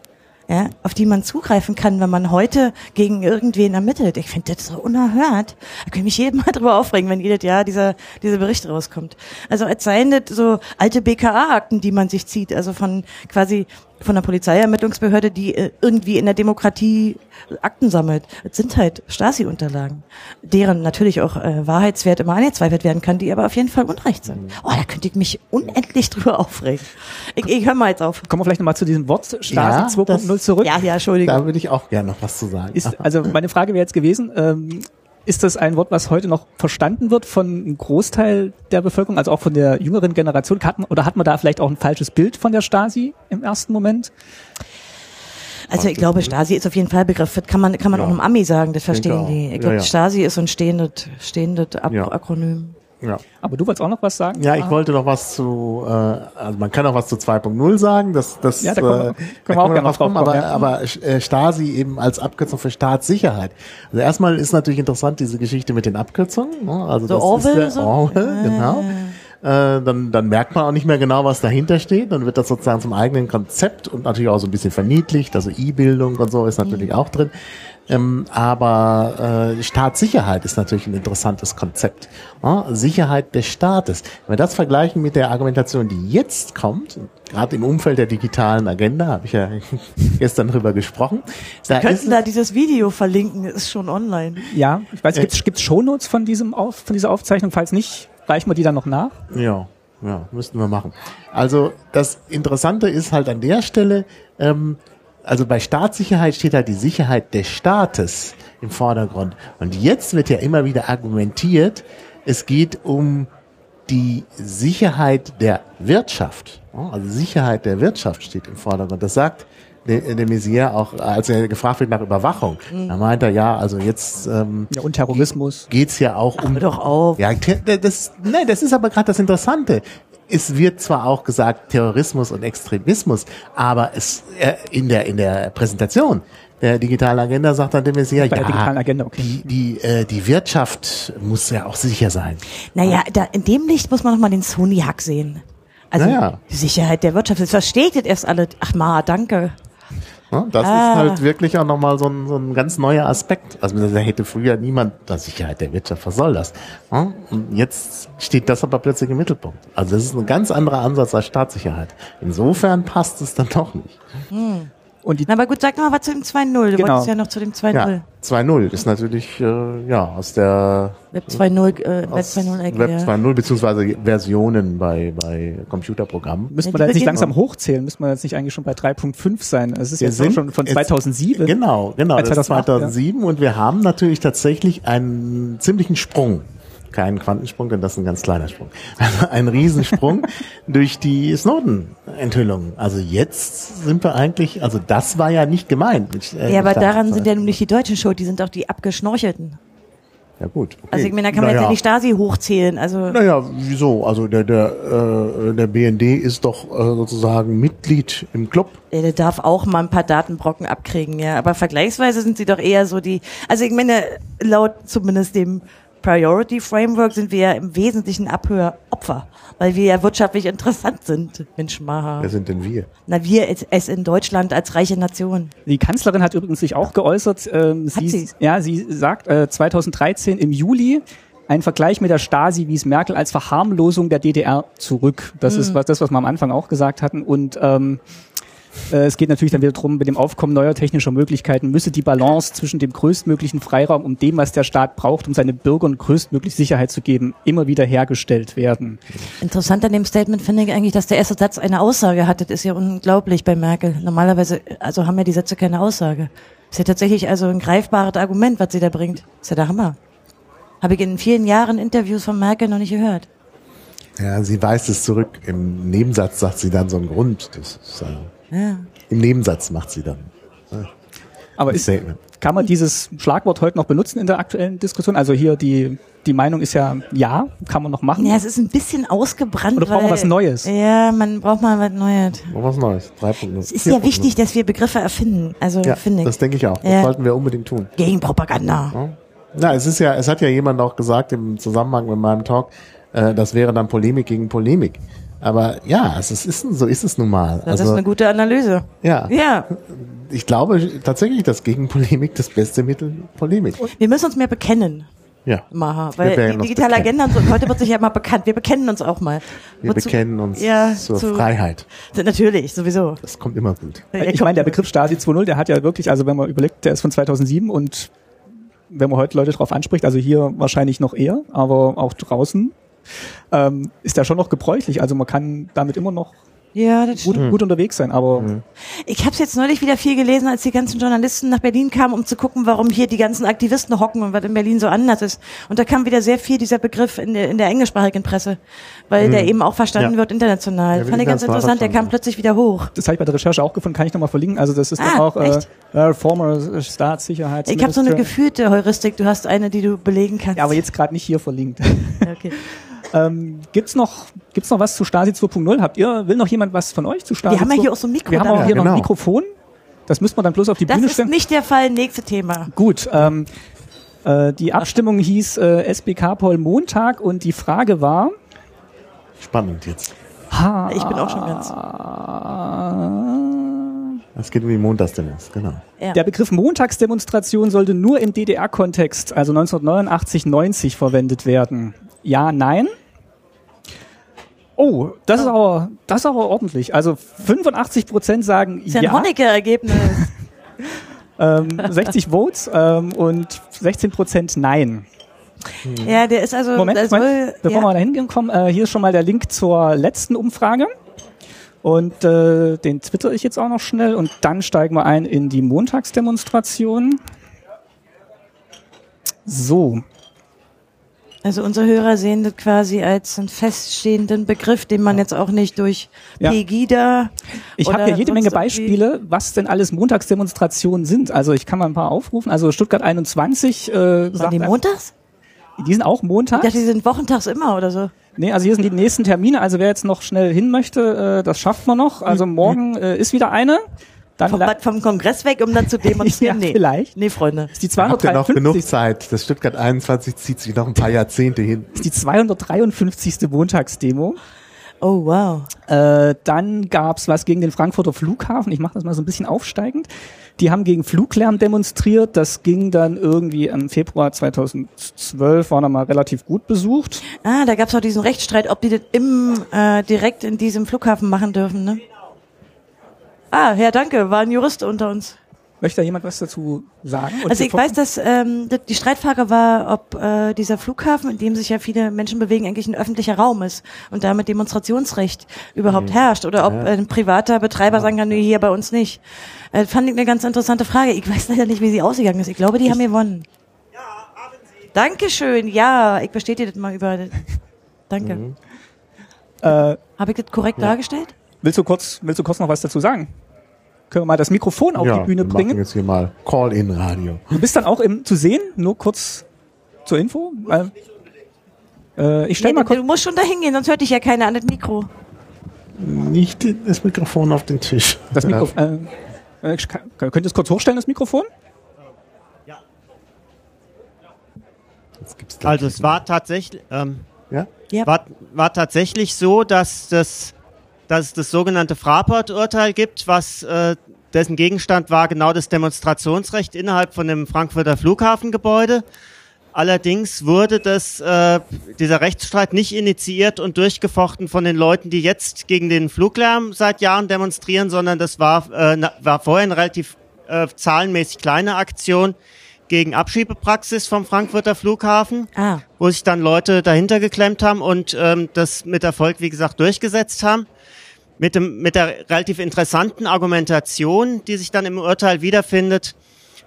ja, auf die man zugreifen kann, wenn man heute gegen irgendwen ermittelt. Ich finde das so unerhört. Da kann ich mich jedem Mal drüber aufregen, wenn jedes Jahr dieser, dieser Bericht rauskommt. Also als seien das so alte BKA-Akten, die man sich zieht, also von quasi von der Polizeiermittlungsbehörde, die äh, irgendwie in der Demokratie Akten sammelt. Es sind halt Stasi-Unterlagen, deren natürlich auch äh, Wahrheitswert immer angezweifelt werden kann, die aber auf jeden Fall Unrecht sind. Oh, da könnte ich mich unendlich drüber aufregen. Ich, ich höre mal jetzt auf. Kommen wir vielleicht nochmal zu diesem Wort Stasi ja, 2.0 zurück. Ja, ja, Entschuldigung. Da würde ich auch gerne noch was zu sagen. Ist, also meine Frage wäre jetzt gewesen, ähm, ist das ein Wort, was heute noch verstanden wird von einem Großteil der Bevölkerung, also auch von der jüngeren Generation? Hat man, oder hat man da vielleicht auch ein falsches Bild von der Stasi im ersten Moment? Also ich glaube, Stasi ist auf jeden Fall Begriff. Das kann man, kann man ja. auch im Ami sagen, das verstehen die. Ich glaube, ja, ja. Stasi ist so ein stehendes, stehendes Akronym. Ja. Aber du wolltest auch noch was sagen? Ja, ich ah. wollte noch was zu, äh, also man kann auch was zu 2.0 sagen, das, das, ja, da kommen, wir, äh, können wir auch gerne noch drauf kommen, aber, ja. aber äh, Stasi eben als Abkürzung für Staatssicherheit. Also erstmal ist natürlich interessant diese Geschichte mit den Abkürzungen, ne? also so das Orwell, ist der so? Orwell, genau. äh, dann, dann merkt man auch nicht mehr genau, was dahinter steht. Dann wird das sozusagen zum eigenen Konzept und natürlich auch so ein bisschen verniedlicht. Also E-Bildung und so ist natürlich auch drin. Ähm, aber äh, Staatssicherheit ist natürlich ein interessantes Konzept. Ja, Sicherheit des Staates. Wenn wir das vergleichen mit der Argumentation, die jetzt kommt, gerade im Umfeld der digitalen Agenda, habe ich ja gestern drüber gesprochen, da Könnten da dieses Video verlinken, ist schon online. Ja, ich weiß, gibt's gibt's Shownotes von diesem auf, von dieser Aufzeichnung? Falls nicht, reichen wir die dann noch nach. Ja, ja, müssten wir machen. Also das Interessante ist halt an der Stelle, ähm, also bei Staatssicherheit steht halt die Sicherheit des Staates im Vordergrund. Und jetzt wird ja immer wieder argumentiert, es geht um die Sicherheit der Wirtschaft. Ja, Also Sicherheit der Wirtschaft steht im Vordergrund. Das sagt de, de Maizière auch, als er gefragt wird nach Überwachung. Da meint er, ja, also jetzt ähm, Ja, und Terrorismus. geht's ja auch um Hör doch auf. ja, das, nein, das ist aber gerade das Interessante. Es wird zwar auch gesagt Terrorismus und Extremismus, aber es äh, in der in der Präsentation der digitalen Agenda sagt dann der Bei der ja, digitalen Agenda, okay. die die äh, die Wirtschaft muss ja auch sicher sein. Naja, da, in dem Licht muss man noch mal den Sony-Hack sehen. Also Naja. die Sicherheit der Wirtschaft. Das versteht jetzt erst alle. Ach ma, danke. Ja, das Ah. ist halt wirklich auch nochmal so ein, so ein ganz neuer Aspekt. Also da hätte früher niemand, die Sicherheit der Wirtschaft, was soll das? Ja, Und jetzt steht das aber plötzlich im Mittelpunkt. Also das ist ein ganz anderer Ansatz als Staatssicherheit. Insofern passt es dann doch nicht. Und die, Na, aber gut, sag noch mal was zu dem 2.0. Du Genau. wolltest ja noch zu dem 2.0. Ja, 2.0 ist natürlich äh, ja aus der Web 2.0, äh, Web aus 2.0 Ecke. Web ja. 2.0 beziehungsweise Versionen bei bei Computerprogrammen. müsste Ja, man da jetzt nicht langsam hochzählen, müsste man jetzt nicht eigentlich schon bei 3.5 sein. Es ist Wir jetzt schon von jetzt- 2007. Genau, genau, Bei das ist 2008, 2007 und wir haben natürlich tatsächlich einen ziemlichen Sprung. Keinen Quantensprung, denn das ist ein ganz kleiner Sprung. ein Riesensprung durch die Snowden-Enthüllung. Also jetzt sind wir eigentlich, also das war ja nicht gemeint. Mit, äh, Ja, aber mit daran sind ja nun nicht die Deutschen schuld, die sind auch die abgeschnorchelten. Ja gut. Okay. Also ich meine, da kann man naja. jetzt ja die Stasi hochzählen. Also Naja, wieso? Also der, der, äh, der BND ist doch äh, sozusagen Mitglied im Club. der darf auch mal ein paar Datenbrocken abkriegen, ja. Aber vergleichsweise sind sie doch eher so die. Also ich meine, laut zumindest dem Priority Framework sind wir ja im Wesentlichen Abhöropfer, weil wir ja wirtschaftlich interessant sind, Mensch Maha. Wer sind denn wir? Na, wir es, in Deutschland als reiche Nation. Die Kanzlerin hat übrigens sich auch geäußert. Ähm, Hat sie? Ja, sie sagt äh, 2013 im Juli ein Vergleich mit der Stasi wies Merkel als Verharmlosung der DDR zurück. Das Mhm. ist was, das, was wir am Anfang auch gesagt hatten. Und ähm, äh, es geht natürlich dann wieder drum, mit dem Aufkommen neuer technischer Möglichkeiten müsse die Balance zwischen dem größtmöglichen Freiraum und dem, was der Staat braucht, um seine Bürgern größtmögliche Sicherheit zu geben, immer wieder hergestellt werden. Interessant an dem Statement finde ich eigentlich, dass der erste Satz eine Aussage hat. Das ist ja unglaublich bei Merkel. Normalerweise, also haben ja die Sätze keine Aussage. Ist ja tatsächlich also ein greifbares Argument, was sie da bringt. Ist ja der Hammer. Habe ich in vielen Jahren Interviews von Merkel noch nicht gehört. Ja, sie weist es zurück. Im Nebensatz sagt sie dann so einen Grund. Das ist, äh, Ja. Im Nebensatz macht sie dann Aber ist, kann man dieses Schlagwort heute noch benutzen in der aktuellen Diskussion? Also hier die, die Meinung ist ja ja, kann man noch machen. Ja, es ist ein bisschen ausgebrannt. Oder brauchen wir weil- was Neues? Ja, man braucht mal was Neues. Noch was Neues. 3.0. Es ist ja wichtig, dass wir Begriffe erfinden. Also Ja, finde das ich. denke ich auch. Das Ja. sollten wir unbedingt tun. Gegen Propaganda. Na, es ist ja, es hat ja jemand auch gesagt im Zusammenhang mit meinem Talk, äh, das wäre dann Polemik gegen Polemik. Aber ja, es ist, ist, so ist es nun mal. Das also, ist eine gute Analyse. ja, Ja, ich glaube tatsächlich, dass gegen Polemik das beste Mittel Polemik. wir müssen uns mehr bekennen. Ja. Maha, Wir weil die uns digitale bekennen. Agenda und so, heute wird sich ja mal bekannt. Wir bekennen uns auch mal. Wir Wozu- bekennen uns ja, zur zu- Freiheit. Natürlich, sowieso. Das kommt immer gut. Ich meine, der Begriff Stasi 2.0, der hat ja wirklich, also wenn man überlegt, der ist von 2007 und wenn man heute Leute drauf anspricht, also hier wahrscheinlich noch eher, aber auch draußen, ähm, ist der schon noch gebräuchlich. Also man kann damit immer noch Ja, das gut, stimmt. gut unterwegs sein, aber Ich habe es jetzt neulich wieder viel gelesen, als die ganzen Journalisten nach Berlin kamen, um zu gucken, warum hier die ganzen Aktivisten hocken und was in Berlin so anders ist. Und da kam wieder sehr viel dieser Begriff in der, in der englischsprachigen Presse, weil der eben auch verstanden Ja. wird international. Ja, Fand ich ganz interessant, der kam plötzlich wieder hoch. das habe ich bei der Recherche auch gefunden, kann ich nochmal verlinken. Also das ist Ah, dann auch äh, echt? äh, former Staatssicherheits. Ich habe so eine gefühlte Heuristik, du hast eine, die du belegen kannst. Ja, aber jetzt gerade nicht hier verlinkt. Okay. ähm, gibt's noch gibt's noch was zu Stasi 2.0? Habt ihr will noch jemand was von euch zu Stasi? Wir haben ja 2.0? hier auch so ein Mikro Wir haben auch hier noch ein genau. Mikrofon. Das müsste man dann bloß auf die Das Bühne ist stellen. nicht der Fall, nächste Thema. Gut, ähm, äh, die Abstimmung hieß äh, SBK Poll Montag und die Frage war, Spannend jetzt. Ha. Ich bin auch schon ganz. Es geht um die Montagsdemos, genau. Ja. Der Begriff Montagsdemonstration sollte nur im DDR-Kontext, also 1989, 90 verwendet werden. Ja, nein? Oh, das ist aber, das ist aber ordentlich. Also 85 Prozent sagen ist ja ein ja, Honecker-Ergebnis. ähm, 60 Votes ähm, und 16 Prozent nein. ja, der ist also. Moment, das Moment soll, bevor ja. wir da hinkommen, äh, hier ist schon mal der Link zur letzten Umfrage. Und äh, den twitter ich jetzt auch noch schnell und dann steigen wir ein in die Montagsdemonstration. So, Also unsere Hörer sehen das quasi als einen feststehenden Begriff, den man jetzt auch nicht durch Ja. Pegida. ich oder habe hier jede Menge Beispiele, was denn alles Montagsdemonstrationen sind. Also ich kann mal ein paar aufrufen. Also Stuttgart 21 äh, Waren sagt, die montags? die sind auch Ich montags. dachte, die sind wochentags immer oder so. Nee, also hier sind die nächsten Termine. Also wer jetzt noch schnell hin möchte, äh, das schafft man noch. Also morgen äh, ist wieder eine. Dann Vom, vom Kongress weg, um dann zu demonstrieren? Ja, nee. vielleicht. Nee, Freunde. ist die Habt ihr noch genug 253. Zeit? Das Stuttgart 21 zieht sich noch ein paar Jahrzehnte hin. ist die 253. Montagsdemo. Oh, wow. Äh, dann gab's was gegen den Frankfurter Flughafen. Ich mache das mal so ein bisschen aufsteigend. Die haben gegen Fluglärm demonstriert. Das ging dann irgendwie im Februar 2012, war dann mal relativ gut besucht. Ah, da gab's auch diesen Rechtsstreit, ob die das im, äh, direkt in diesem Flughafen machen dürfen, ne? Ah, ja, danke, war ein Jurist unter uns. Möchte da jemand was dazu sagen? Und Also ich weiß, dass ähm, die Streitfrage war, ob äh, dieser Flughafen, in dem sich ja viele Menschen bewegen, eigentlich ein öffentlicher Raum ist und damit Demonstrationsrecht überhaupt herrscht oder ob äh, ein privater Betreiber sagen kann, nee, hier bei uns nicht. Äh, fand ich eine ganz interessante Frage. Ich weiß leider nicht, wie sie ausgegangen ist. Ich glaube, die haben gewonnen. Ja, haben sie. Dankeschön. Ja, ich bestätige das mal über. Danke. äh, Habe ich das korrekt dargestellt? Willst du kurz, willst du kurz noch was dazu sagen? Können wir mal das Mikrofon auf die Bühne wir machen bringen? jetzt hier mal Call-in-Radio. Du bist dann auch im, zu sehen, nur kurz zur Info. Äh, ich stell Nee, mal du, kurz. du musst schon da hingehen, sonst hört dich ja keiner an das Mikro. Nicht das Mikrofon auf den Tisch. Das Mikro, äh, äh, könnt ihr es kurz hochstellen, das Mikrofon? Gleich- Also es war tatsächlich, ähm, ja? Ja. war, war tatsächlich so, dass, das, dass es das sogenannte Fraport-Urteil gibt, was äh, dessen Gegenstand war genau das Demonstrationsrecht innerhalb von dem Frankfurter Flughafengebäude. Allerdings wurde das, äh, dieser Rechtsstreit nicht initiiert und durchgefochten von den Leuten, die jetzt gegen den Fluglärm seit Jahren demonstrieren, sondern das war, äh, war vorher eine relativ äh, zahlenmäßig kleine Aktion gegen Abschiebepraxis vom Frankfurter Flughafen Ah. wo sich dann Leute dahinter geklemmt haben und ähm, das mit Erfolg, wie gesagt, durchgesetzt haben. Mit, dem, mit der relativ interessanten Argumentation, die sich dann im Urteil wiederfindet,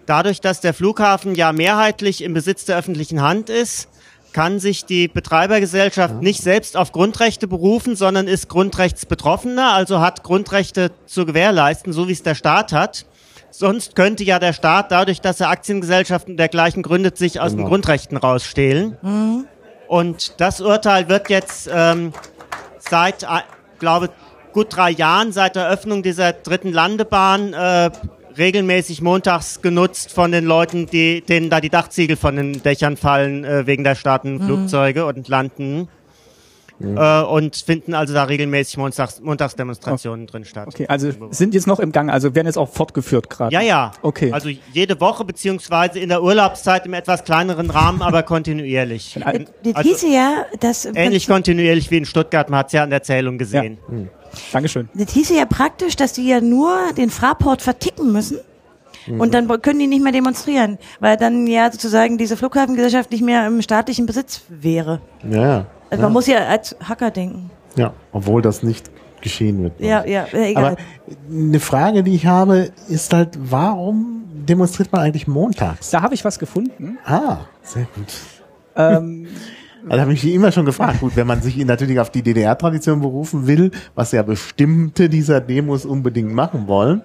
dadurch, dass der Flughafen ja mehrheitlich im Besitz der öffentlichen Hand ist, kann sich die Betreibergesellschaft nicht selbst auf Grundrechte berufen, sondern ist Grundrechtsbetroffener, also hat Grundrechte zu gewährleisten, so wie es der Staat hat. Sonst könnte ja der Staat dadurch, dass er Aktiengesellschaften dergleichen gründet, sich aus den Genau. Grundrechten rausstehlen. Und das Urteil wird jetzt ähm, seit, äh, glaube gut drei Jahren, seit der Öffnung dieser dritten Landebahn, äh, regelmäßig montags genutzt von den Leuten, die, denen da die Dachziegel von den Dächern fallen äh, wegen der starten Flugzeuge und landen. Äh, und finden also da regelmäßig Montags, Montagsdemonstrationen drin statt. Okay, also sind jetzt noch im Gang, also werden jetzt auch fortgeführt gerade. Ja, ja. Okay. Also jede Woche beziehungsweise in der Urlaubszeit im etwas kleineren Rahmen, aber kontinuierlich. Das Also hieße ja, dass ähnlich kontinuierlich wie in Stuttgart, man hat es ja an der Zählung gesehen. Dankeschön. Das hieße ja praktisch, dass die ja nur den Fraport verticken müssen. Und dann können die nicht mehr demonstrieren, weil dann ja sozusagen diese Flughafengesellschaft nicht mehr im staatlichen Besitz wäre. Ja, ja. Also man muss ja als Hacker denken. Ja, obwohl das nicht geschehen wird. Ja, ja, äh, egal. Aber eine Frage, die ich habe, ist halt, warum demonstriert man eigentlich montags? Da habe ich was gefunden. Ah, sehr gut. Ähm, Also habe ich mich immer schon gefragt. Gut, wenn man sich natürlich auf die DDR-Tradition berufen will, was ja bestimmte dieser Demos unbedingt machen wollen.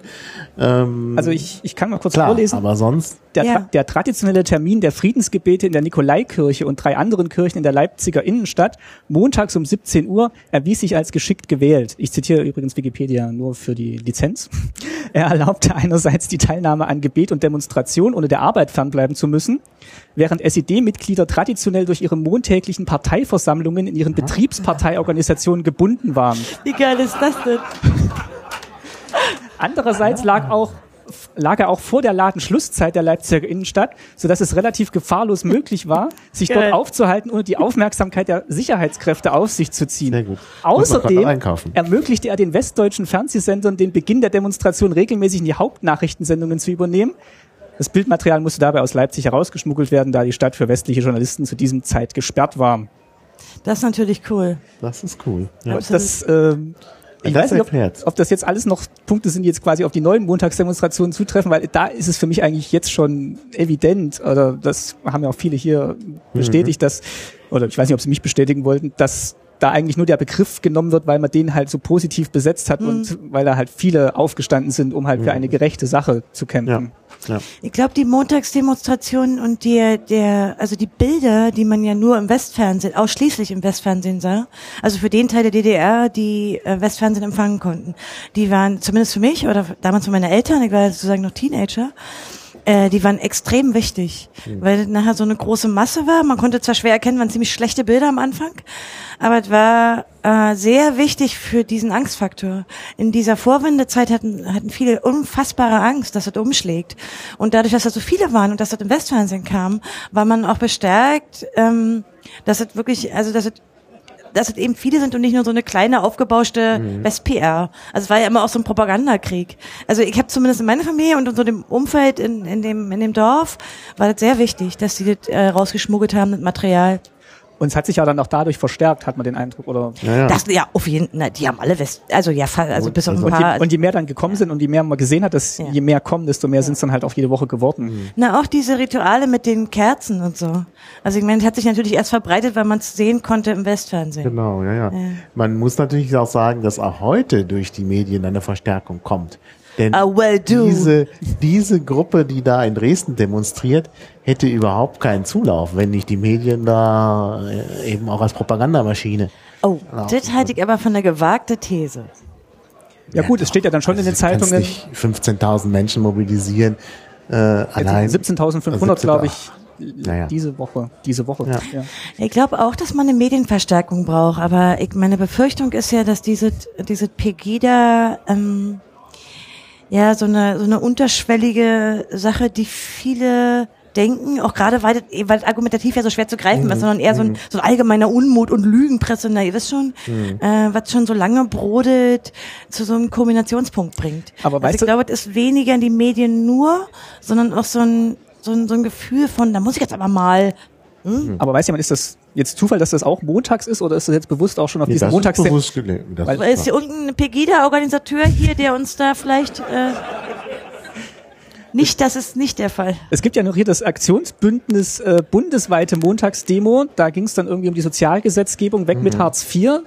Ähm, also ich, ich kann mal kurz klar, vorlesen. aber sonst, Der, Ja. der traditionelle Termin der Friedensgebete in der Nikolaikirche und drei anderen Kirchen in der Leipziger Innenstadt, montags um 17 Uhr, erwies sich als geschickt gewählt. Ich zitiere übrigens Wikipedia nur für die Lizenz. Er erlaubte einerseits die Teilnahme an Gebet und Demonstration, ohne der Arbeit fernbleiben zu müssen, während SED-Mitglieder traditionell durch ihre montägliche kirchlichen Parteiversammlungen in ihren Betriebsparteiorganisationen gebunden waren. Wie geil ist das denn? Andererseits lag auch lag er auch vor der Ladenschlusszeit der Leipziger Innenstadt, sodass es relativ gefahrlos möglich war, sich Geil. dort aufzuhalten, ohne die Aufmerksamkeit der Sicherheitskräfte auf sich zu ziehen. Außerdem ermöglichte er den westdeutschen Fernsehsendern den Beginn der Demonstration regelmäßig in die Hauptnachrichtensendungen zu übernehmen. Das Bildmaterial musste dabei aus Leipzig herausgeschmuggelt werden, da die Stadt für westliche Journalisten zu diesem Zeit gesperrt war. Das ist natürlich cool. Das ist cool. Ja. Das, ähm, ich weiß nicht, ob, ob das jetzt alles noch Punkte sind, die jetzt quasi auf die neuen Montagsdemonstrationen zutreffen, weil da ist es für mich eigentlich jetzt schon evident, oder das haben ja auch viele hier bestätigt, dass, oder ich weiß nicht, ob sie mich bestätigen wollten, dass da eigentlich nur der Begriff genommen wird, weil man den halt so positiv besetzt hat und weil da halt viele aufgestanden sind, um halt für eine gerechte Sache zu kämpfen. Ja. Ich glaube, die Montagsdemonstrationen und der, der, also die Bilder, die man ja nur im Westfernsehen, ausschließlich im Westfernsehen sah, also für den Teil der DDR, die äh, Westfernsehen empfangen konnten, die waren zumindest für mich oder damals für meine Eltern, ich war sozusagen noch Teenager, äh, die waren extrem wichtig, weil nachher so eine große Masse war. Man konnte zwar schwer erkennen, waren ziemlich schlechte Bilder am Anfang, aber es war äh, sehr wichtig für diesen Angstfaktor. In dieser Vorwendezeit hatten, hatten viele unfassbare Angst, dass es umschlägt. Und dadurch, dass das so viele waren und dass das im Westfernsehen kam, war man auch bestärkt, ähm, dass es wirklich, also dass es dass es eben viele sind und nicht nur so eine kleine aufgebauschte West-PR. Also es war ja immer auch so ein Propagandakrieg. Also ich habe zumindest in meiner Familie und in so dem Umfeld in, in, dem, in dem Dorf war das sehr wichtig, dass sie das äh, rausgeschmuggelt haben, das Material. Und es hat sich ja dann auch dadurch verstärkt, hat man den Eindruck, oder? Ja, ja. Das, ja, auf jeden Fall, die haben alle West, also ja, also bis auf ein Und paar. je, und je mehr dann gekommen sind und je mehr man gesehen hat, dass Ja. je mehr kommen, desto mehr sind es dann halt auch jede Woche geworden. Na, auch diese Rituale mit den Kerzen und so. Also ich meine, es hat sich natürlich erst verbreitet, weil man es sehen konnte im Westfernsehen. Genau, ja, ja, Man muss natürlich auch sagen, dass auch heute durch die Medien eine Verstärkung kommt. Denn Ah, well, diese, diese Gruppe, die da in Dresden demonstriert, hätte überhaupt keinen Zulauf, wenn nicht die Medien da äh, eben auch als Propagandamaschine. Oh, das halte ich aber von einer gewagte These. Ja gut, es steht ja dann schon in den Also, Zeitungen. nicht 15.000 Menschen mobilisieren, äh, allein. 17.500, glaube ich, Naja. diese Woche. Diese Woche. Ja. Ja. Ich glaube auch, dass man eine Medienverstärkung braucht, aber ich, meine Befürchtung ist ja, dass diese, diese Pegida, ähm, ja, so eine, so eine unterschwellige Sache, die viele denken, auch gerade weil, das- weil das argumentativ ja so schwer zu greifen Mhm. ist, sondern eher so ein, so ein allgemeiner Unmut und Lügenpresse, na, ihr wisst schon, Mhm. äh, was schon so lange brodelt, zu so einem Kombinationspunkt bringt. Aber also weißt ich du- glaube, es ist weniger die Medien nur, sondern auch so ein, so ein, so ein Gefühl von, da muss ich jetzt aber mal, Aber weiß jemand, ist das jetzt Zufall, dass das auch montags ist oder ist das jetzt bewusst auch schon auf Nee, diesen das ist Montags... bewusst gelegt. Das Weil- Ist hier irgendein Pegida-Organisateur hier, der uns da vielleicht... Äh, nicht, das ist nicht der Fall. Es gibt ja noch hier das Aktionsbündnis äh, bundesweite Montagsdemo. Da ging es dann irgendwie um die Sozialgesetzgebung, weg Mhm. mit Hartz IV.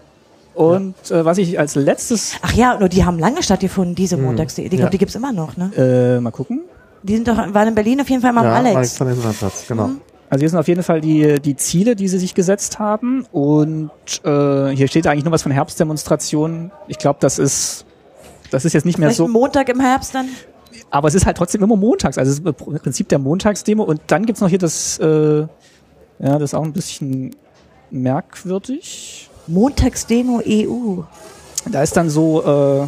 Und äh, was ich als letztes, Ach ja, nur die haben lange stattgefunden, diese Montags. Ich glaube, Ja. die gibt's immer noch, ne? äh, mal gucken. Die sind doch, waren in Berlin auf jeden Fall mal am ja, Alex. Alexanderplatz, genau. Also hier sind auf jeden Fall die, die Ziele, die sie sich gesetzt haben. Und äh, hier steht eigentlich nur was von Herbstdemonstrationen. Ich glaube, das ist das ist jetzt nicht mehr Vielleicht so. Montag im Herbst dann? Aber es ist halt trotzdem immer montags. Also es ist im Prinzip der Montagsdemo. Und dann gibt's noch hier das, äh, ja, das ist auch ein bisschen merkwürdig. Montagsdemo EU. Da ist dann so, äh,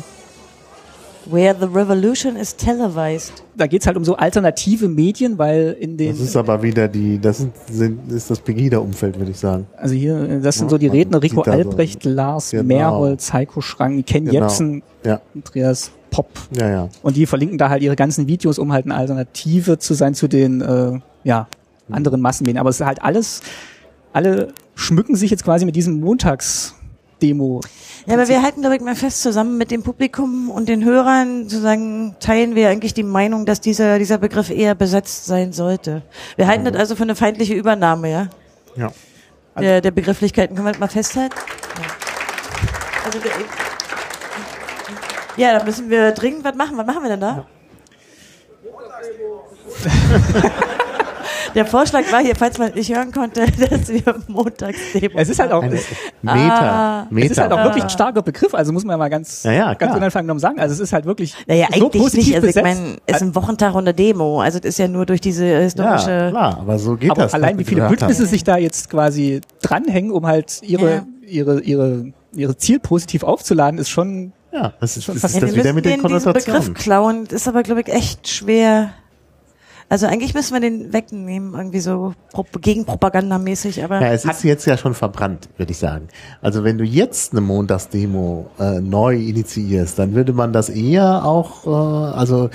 Where the revolution is televised. da geht's halt um so alternative Medien, weil in den, Das ist aber wieder die, das sind, sind ist das Pegida-Umfeld, würde ich sagen. also hier, das sind Ja, so die Redner, Rico da so- Albrecht, Lars Genau. Mehrholz, Heiko Schrang, Ken Genau. Jepsen, Ja, Andreas Popp. ja, ja. Und die verlinken da halt ihre ganzen Videos, um halt eine Alternative zu sein zu den, äh, ja, anderen Massenmedien. Aber es ist halt alles, alle schmücken sich jetzt quasi mit diesem Montagsdemo. Ja, aber wir halten, glaube ich, mal fest, zusammen mit dem Publikum und den Hörern, sozusagen, teilen wir eigentlich die Meinung, dass dieser, dieser Begriff eher besetzt sein sollte. Wir halten das also für eine feindliche Übernahme, ja? ja. Der, der Begrifflichkeiten. Können wir das mal festhalten? Ja. Also der, ja, da müssen wir dringend was machen. Was machen wir denn da? Der Vorschlag war hier, falls man nicht hören konnte, dass wir Montagsdemo. Es ist halt auch, Eine es Meter. Meter. ist halt auch wirklich ein starker Begriff, also muss man ja mal ganz, Ja, ja, ganz genommen sagen. Also es ist halt wirklich Naja, so eigentlich positiv nicht. Also ich besetzt. meine, es ist ein Wochentag und eine Demo. Also das ist ja nur durch diese ja, historische. klar, aber so geht aber das. allein wie viele gesagt haben. Bündnisse sich da jetzt quasi dranhängen, um halt ihre, Ja. ihre, ihre, ihre Ziel positiv aufzuladen, ist schon Ja, das ist, Schon fast- ist ja, das wieder mit den diesen Begriff Konnotationen. klauen. Ist aber, glaube ich, echt schwer. Also eigentlich müssen wir den wegnehmen, irgendwie so pro gegenpropagandamäßig, aber Ja, es ist jetzt ja schon verbrannt, würde ich sagen. Also wenn du jetzt eine Montagsdemo äh, neu initiierst, dann würde man das eher auch, äh, also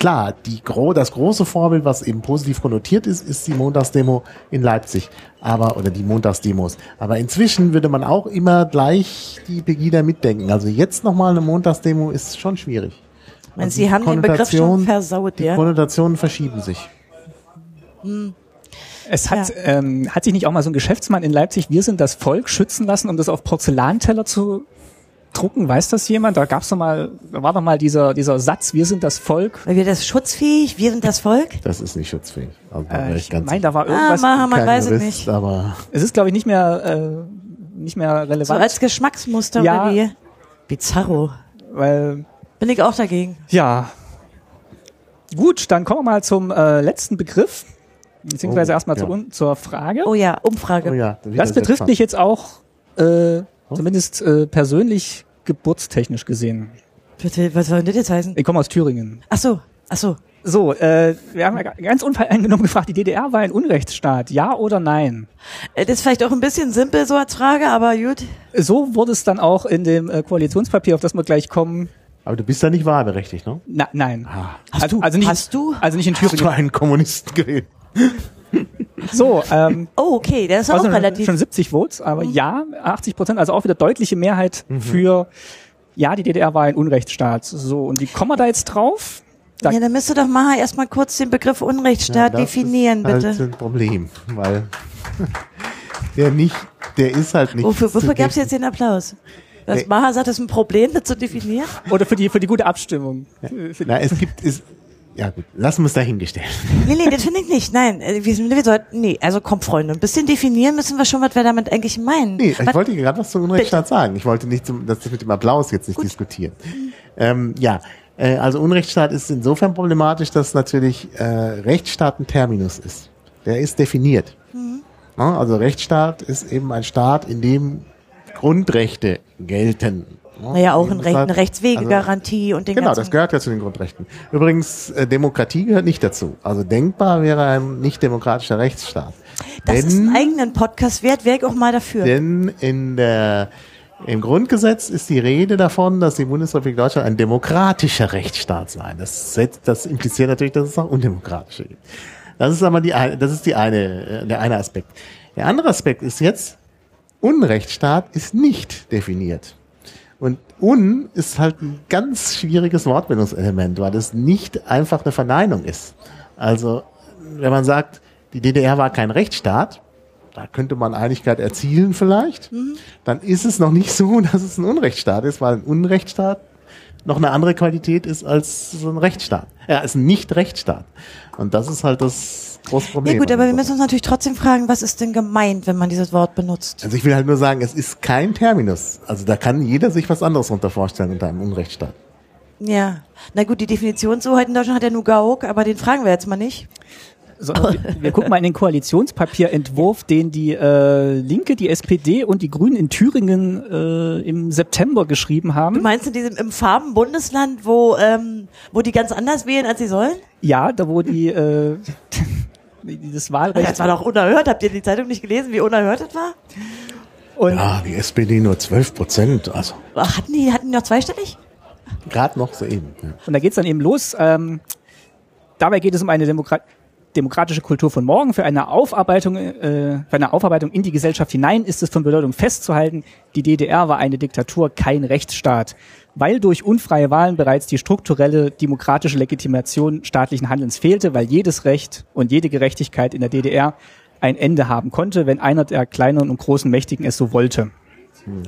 klar, die gro das große Vorbild, was eben positiv konnotiert ist, ist die Montagsdemo in Leipzig, aber oder die Montagsdemos. Aber inzwischen würde man auch immer gleich die Pegida mitdenken. Also jetzt nochmal eine Montagsdemo ist schon schwierig. Also Sie die haben den Begriff schon versaut, Die ja. Konnotationen verschieben sich. Es hat, ähm, hat sich nicht auch mal so ein Geschäftsmann in Leipzig, wir sind das Volk, schützen lassen, um das auf Porzellanteller zu drucken? Weiß das jemand? Da gab's doch mal, da war doch mal dieser, dieser Satz, wir sind das Volk. Weil wir das schutzfähig, wir sind das Volk. Das ist nicht schutzfähig. Also Äh, ich meine, da war Ah, irgendwas. Maha, man kein weiß es nicht. aber es ist, glaube ich, nicht mehr, äh, nicht mehr So relevant. als Geschmacksmuster Ja. oder wie? Bizarro. weil, Bin ich auch dagegen. ja. Gut, dann kommen wir mal zum äh, letzten Begriff. Beziehungsweise Oh, erstmal ja. zur, zur Frage. Oh ja, Umfrage. oh ja, das betrifft mich jetzt auch, äh, zumindest äh, persönlich geburtstechnisch gesehen. Bitte, was soll denn das jetzt heißen? Ich komme aus Thüringen. Ach so, ach so. So, äh, wir haben ja ganz unvoreingenommen gefragt, die DDR war ein Unrechtsstaat, ja oder nein? Äh, Das ist vielleicht auch ein bisschen simpel so als Frage, aber gut. So wurde es dann auch in dem äh, Koalitionspapier, auf das wir gleich kommen. Aber du bist ja nicht wahlberechtigt, ne? Na, nein. Hast also, du? Also nicht, Hast du? Also nicht in Hast du Thüringen. einen Kommunisten gewählt? So, ähm, Oh, okay, der ist auch also relativ. schon 70 Votes, aber Mhm. ja, 80 Prozent, also auch wieder deutliche Mehrheit für, ja, die DDR war ein Unrechtsstaat. So, und wie kommen wir da jetzt drauf? Da, ja, dann müsste doch Maha erstmal kurz den Begriff Unrechtsstaat das definieren, ist bitte. Halt ein Problem, weil der nicht, der ist halt nicht. Wofür, wofür gab's def- jetzt den Applaus? Äh, Maha sagt, das ist ein Problem, das zu definieren? oder für die, für die gute Abstimmung. Für die- Na, es gibt, es, ja gut, lassen wir es dahingestellt. Nee, nee, das finde ich nicht. Nein, äh, wir, sind- wir sollten, nee, also komm, Freunde, ein bisschen definieren müssen wir schon, was wir damit eigentlich meinen. Nee, ich was, wollte gerade was zum Unrechtsstaat sagen. Ich wollte nicht zum, das mit dem Applaus jetzt nicht Gut. diskutieren. Ähm, ja, äh, also Unrechtsstaat ist insofern problematisch, dass natürlich äh, Rechtsstaat ein Terminus ist. Der ist definiert. Mhm. Ja, also Rechtsstaat ist eben ein Staat, in dem Grundrechte gelten. Ja, naja, auch ein Recht, eine Rechtswegegarantie und den Genau, das gehört ja zu den Grundrechten. Übrigens, äh, Demokratie gehört nicht dazu. Also denkbar wäre ein nicht demokratischer Rechtsstaat. das ist einen eigenen Podcast wert, wäre ich auch mal dafür. Denn in der, im Grundgesetz ist die Rede davon, dass die Bundesrepublik Deutschland ein demokratischer Rechtsstaat sei. Das, setzt, das impliziert natürlich, dass es auch undemokratische gibt. Das ist aber die, das ist die eine, äh, der eine Aspekt. Der andere Aspekt ist jetzt, Unrechtsstaat ist nicht definiert. Und un ist halt ein ganz schwieriges Wortbildungselement, weil es nicht einfach eine Verneinung ist. Also, wenn man sagt, die DDR war kein Rechtsstaat, da könnte man Einigkeit erzielen vielleicht, dann ist es noch nicht so, dass es ein Unrechtsstaat ist, weil ein Unrechtsstaat noch eine andere Qualität ist als so ein Rechtsstaat. Ja, ist ein Nicht-Rechtsstaat. Und das ist halt das große Problem. ja gut, aber wir müssen uns natürlich trotzdem fragen, was ist denn gemeint, wenn man dieses Wort benutzt? Also ich will halt nur sagen, es ist kein Terminus. Also da kann jeder sich was anderes darunter vorstellen unter einem Unrechtsstaat. Ja. Na gut, die Definitionshoheit in Deutschland hat ja nur Gauk, aber den fragen wir jetzt mal nicht. So, wir, wir gucken mal in den Koalitionspapierentwurf, den die äh, Linke, die SPD und die Grünen in Thüringen äh, im September geschrieben Du haben. meinst in diesem im Farben-Bundesland, wo, ähm, wo die ganz anders wählen, als sie sollen? Ja, da wo die äh, dieses Wahlrecht Das war doch unerhört. Habt ihr die Zeitung nicht gelesen, wie unerhört das war? und Ja, die SPD nur 12 Prozent, also Hatten die, hatten die noch zweistellig? gerade noch so eben. Ja. Und da geht's dann eben los. Ähm, dabei geht es um eine Demokrat demokratische Kultur von morgen. Für eine Aufarbeitung, äh, für eine Aufarbeitung in die Gesellschaft hinein ist es von Bedeutung festzuhalten, die DDR war eine Diktatur, kein Rechtsstaat, weil durch unfreie Wahlen bereits die strukturelle demokratische Legitimation staatlichen Handelns fehlte, weil jedes Recht und jede Gerechtigkeit in der DDR ein Ende haben konnte, wenn einer der kleineren und großen Mächtigen es so wollte.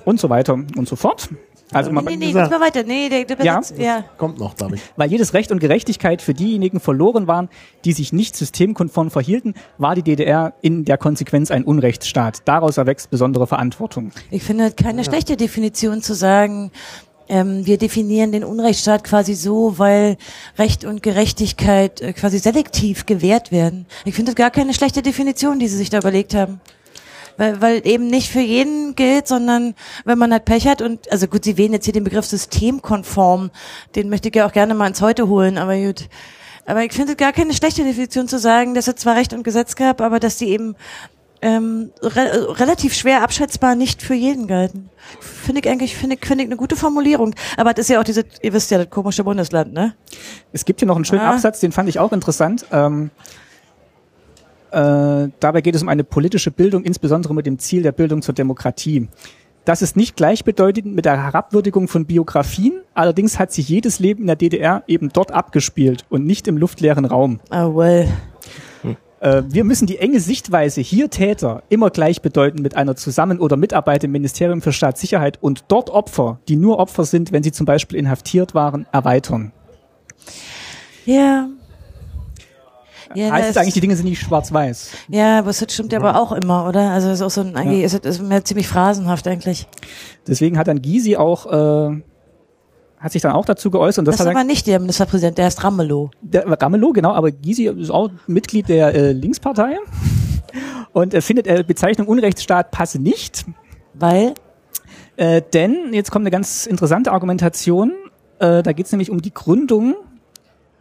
Und so weiter und so fort. Also man, Nee, nee, jetzt mal weiter. Nee, der, der Ja? ja. Kommt noch damit. weil jedes Recht und Gerechtigkeit für diejenigen verloren waren, die sich nicht systemkonform verhielten, war die DDR in der Konsequenz ein Unrechtsstaat. Daraus erwächst besondere Verantwortung. Ich finde keine schlechte Definition zu sagen, ähm, wir definieren den Unrechtsstaat quasi so, weil Recht und Gerechtigkeit äh, quasi selektiv gewährt werden. Ich finde das gar keine schlechte Definition, die sie sich da überlegt haben. Weil, weil eben nicht für jeden gilt, sondern wenn man halt Pech hat und, also gut, sie wählen jetzt hier den Begriff systemkonform, den möchte ich ja auch gerne mal ins Heute holen, aber gut. Aber ich finde es gar keine schlechte Definition zu sagen, dass es zwar Recht und Gesetz gab, aber dass die eben ähm, re relativ schwer abschätzbar nicht für jeden galten. Finde ich eigentlich, finde ich, finde ich eine gute Formulierung. Aber das ist ja auch diese, ihr wisst ja, das komische Bundesland, ne? Es gibt hier noch einen schönen Ah. Absatz, den fand ich auch interessant. Ähm, äh, dabei geht es um eine politische Bildung, insbesondere mit dem Ziel der Bildung zur Demokratie. Das ist nicht gleichbedeutend mit der Herabwürdigung von Biografien, allerdings hat sich jedes Leben in der DDR eben dort abgespielt und nicht im luftleeren Raum. Oh well. Äh, wir müssen die enge Sichtweise hier Täter immer gleichbedeutend mit einer Zusammen- oder Mitarbeit im Ministerium für Staatssicherheit und dort Opfer, die nur Opfer sind, wenn sie zum Beispiel inhaftiert waren, erweitern. Ja. Ja, heißt eigentlich, die Dinge sind nicht schwarz-weiß? Ja, aber das stimmt ja aber auch immer, oder? Also es ist auch so ein, eigentlich ist es ist mir ziemlich phrasenhaft eigentlich. Deswegen hat dann Gysi auch, äh, hat sich dann auch dazu geäußert und das, Das ist aber nicht der Ministerpräsident, der ist Ramelow. der Ramelow, genau, aber Gysi ist auch Mitglied der äh, Linkspartei und er findet, äh, Bezeichnung Unrechtsstaat passe nicht, Weil, äh, denn, jetzt kommt eine ganz interessante Argumentation, äh, da geht es nämlich um die Gründung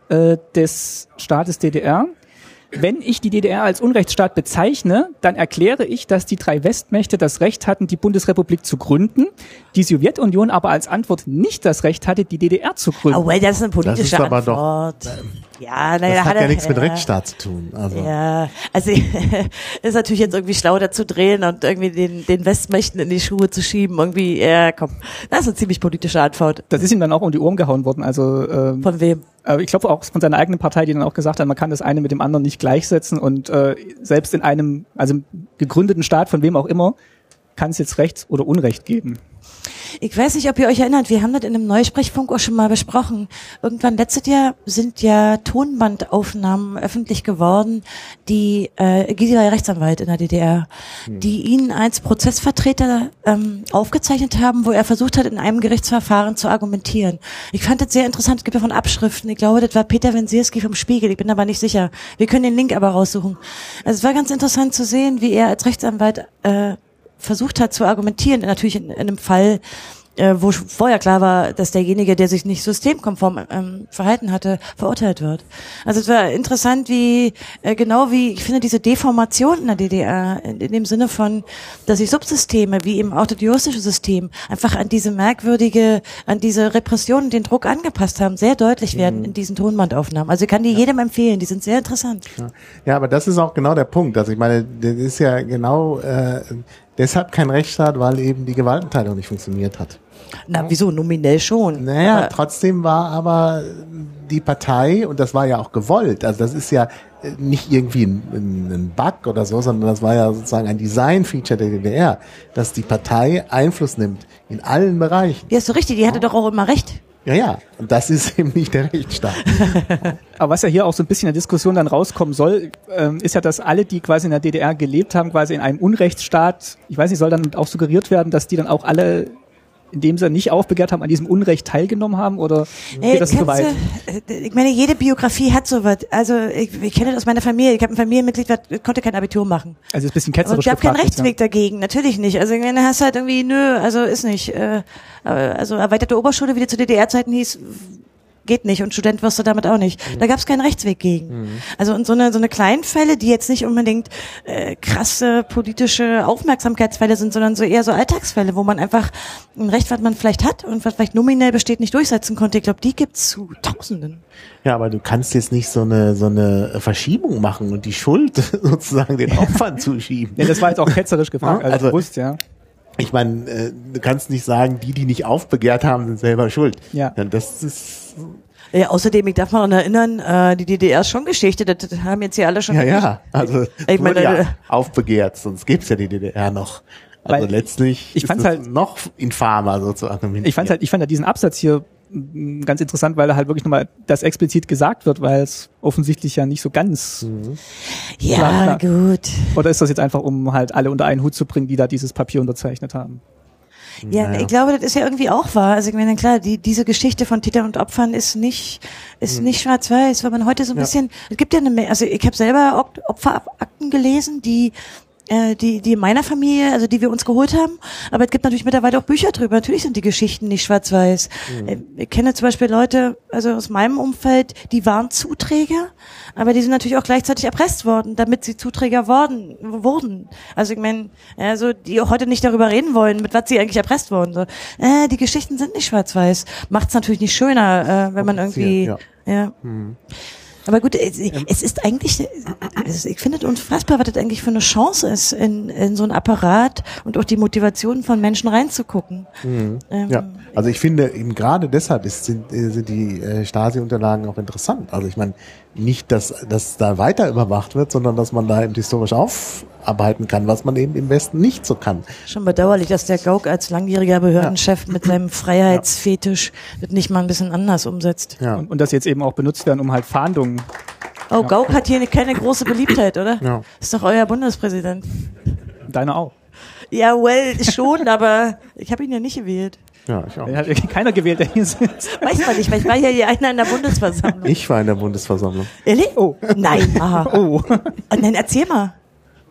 äh, des Staates DDR. Wenn ich die DDR als Unrechtsstaat bezeichne, dann erkläre ich, dass die drei Westmächte das Recht hatten, die Bundesrepublik zu gründen, die Sowjetunion aber als Antwort nicht das Recht hatte, die DDR zu gründen. oh well, das ist eine politische ist aber doch- Antwort. Ja, naja, Das hat er- ja nichts mit ja. Rechtsstaat zu tun. Also. Ja, also ist natürlich jetzt irgendwie schlau dazu drehen und irgendwie den, den Westmächten in die Schuhe zu schieben. Irgendwie, ja, komm, das ist eine ziemlich politische Antwort. Das ist ihm dann auch um die Ohren gehauen worden. Also äh, Von wem? äh, ich glaube auch von seiner eigenen Partei, die dann auch gesagt hat, man kann das eine mit dem anderen nicht gleichsetzen und äh, selbst in einem, also im gegründeten Staat, von wem auch immer, kann es jetzt Recht oder Unrecht geben. Ich weiß nicht, ob ihr euch erinnert, wir haben das in einem Neusprechfunk auch schon mal besprochen. Irgendwann letztes Jahr sind ja Tonbandaufnahmen öffentlich geworden, die äh, ja Rechtsanwalt in der DDR, die ihn als Prozessvertreter ähm, aufgezeichnet haben, wo er versucht hat, in einem Gerichtsverfahren zu argumentieren. Ich fand das sehr interessant, es gibt davon Abschriften. Ich glaube, das war Peter Wensierski vom Spiegel, ich bin aber nicht sicher. Wir können den Link aber raussuchen. Also es war ganz interessant zu sehen, wie er als Rechtsanwalt äh, versucht hat zu argumentieren, natürlich in, in einem Fall, äh, wo vorher klar war, dass derjenige, der sich nicht systemkonform ähm, verhalten hatte, verurteilt wird. Also es war interessant, wie äh, genau wie ich finde diese Deformation in der DDR in, in dem Sinne von, dass sich Subsysteme wie eben auch das juristische System einfach an diese merkwürdige, an diese Repression und den Druck angepasst haben, sehr deutlich werden in diesen Tonbandaufnahmen. Also ich kann die jedem empfehlen, die sind sehr interessant. Ja, aber das ist auch genau der Punkt. Also ich meine, das ist ja genau äh, deshalb kein Rechtsstaat, weil eben die Gewaltenteilung nicht funktioniert hat. Na, wieso? Nominell schon. Naja, Aber- trotzdem war aber die Partei, und das war ja auch gewollt, also das ist ja äh, nicht irgendwie ein, ein ein Bug oder so, sondern das war ja sozusagen ein Design-Feature der DDR, dass die Partei Einfluss nimmt in allen Bereichen. Ja, ist so richtig, die hatte doch auch immer recht. Ja, ja, das ist eben nicht der Rechtsstaat. Aber was ja hier auch so ein bisschen in der Diskussion dann rauskommen soll, ähm, ist ja, dass alle, die quasi in der DDR gelebt haben, quasi in einem Unrechtsstaat, ich weiß nicht, soll dann auch suggeriert werden, dass die dann auch alle in dem sie nicht aufbegehrt haben, an diesem Unrecht teilgenommen haben oder Ey, geht das zu weit? du- äh, ich meine, jede Biografie hat sowas. Also ich, ich kenne das aus meiner Familie. Ich habe ein Familienmitglied, das konnte kein Abitur machen. Also ist ein bisschen Und ketzerisch ich habe keinen Rechtsweg dagegen, natürlich nicht. Also ich meine, hast halt irgendwie, nö, also ist nicht. Äh, aber- also erweiterte Oberschule, wie die zu DDR-Zeiten hieß, geht nicht und Student wirst du damit auch nicht. Da gab es keinen Rechtsweg gegen. Also und so eine so eine kleinen Fälle, die jetzt nicht unbedingt äh, krasse politische Aufmerksamkeitsfälle sind, sondern so eher so Alltagsfälle, wo man einfach ein Recht, was man vielleicht hat und was vielleicht nominell besteht, nicht durchsetzen konnte. Ich glaube, die gibt's zu Tausenden. Ja, aber du kannst jetzt nicht so eine, so eine Verschiebung machen und die Schuld sozusagen den Opfern zuschieben. Ja, das war jetzt auch ketzerisch gefragt, also, also- bewusst, ja. Ich meine, äh, du kannst nicht sagen, die, die nicht aufbegehrt haben, sind selber schuld. Ja. Denn das ist, Ja, außerdem, ich darf mal daran erinnern, äh, die DDR ist schon Geschichte, das, haben jetzt hier alle schon ja, ja, also Ich wurde meine, ja äh, aufbegehrt, sonst gibt's ja die DDR noch. Also Weil letztlich ich ist fand's es halt- noch infamer so zu argumentieren. Ich fand halt, ich fand halt diesen Absatz hier mm, ganz interessant, weil da halt wirklich nochmal das explizit gesagt wird, weil es offensichtlich ja nicht so ganz, Ja, Klar, klar. gut. oder ist das jetzt einfach, um halt alle unter einen Hut zu bringen, die da dieses Papier unterzeichnet haben? Ja, Naja. ich glaube, das ist ja irgendwie auch wahr. Also ich meine, klar, die, diese Geschichte von Tätern und Opfern ist nicht, ist nicht schwarz-weiß, weil man heute so ein Ja. bisschen, es gibt ja eine, Menge- also ich habe selber Opferakten gelesen, die äh, die, die in meiner Familie, also die wir uns geholt haben. Aber es gibt natürlich mittlerweile auch Bücher drüber. Natürlich sind die Geschichten nicht schwarz-weiß. Äh, Ich kenne zum Beispiel Leute, also aus meinem Umfeld, die waren Zuträger, aber die sind natürlich auch gleichzeitig erpresst worden, damit sie Zuträger worden, wurden. Also ich meine, also die heute nicht darüber reden wollen, mit was sie eigentlich erpresst wurden. So, äh, die Geschichten sind nicht schwarz-weiß. Macht es natürlich nicht schöner, äh, wenn man irgendwie, Ja. ja. Aber gut, es, es ist eigentlich, es, ich finde es unfassbar, was das eigentlich für eine Chance ist, in, in so einen Apparat und auch die Motivation von Menschen reinzugucken. Ähm, Ja, also ich finde eben gerade deshalb ist, sind, äh, sind die äh, Stasi-Unterlagen auch interessant. Also ich meine nicht, dass, dass da weiter überwacht wird, sondern dass man da eben historisch aufarbeiten kann, was man eben im Westen nicht so kann. Schon bedauerlich, dass der Gauck als langjähriger Behördenchef mit seinem Freiheitsfetisch das nicht mal ein bisschen anders umsetzt. Ja, Und, und das jetzt eben auch benutzt werden, um halt Fahndungen. Oh, Gauck hat hier keine große Beliebtheit, oder? Ja. Ist doch euer Bundespräsident. Deine auch. Ja, well, schon, aber ich habe ihn ja nicht gewählt. Ja, ich auch. Den hat keiner gewählt, der hier sitzt. Weiß man nicht, weil ich war ja hier einer in der Bundesversammlung. Ich war in der Bundesversammlung. Ehrlich? Oh. Nein, aha. Oh. Nein, erzähl mal.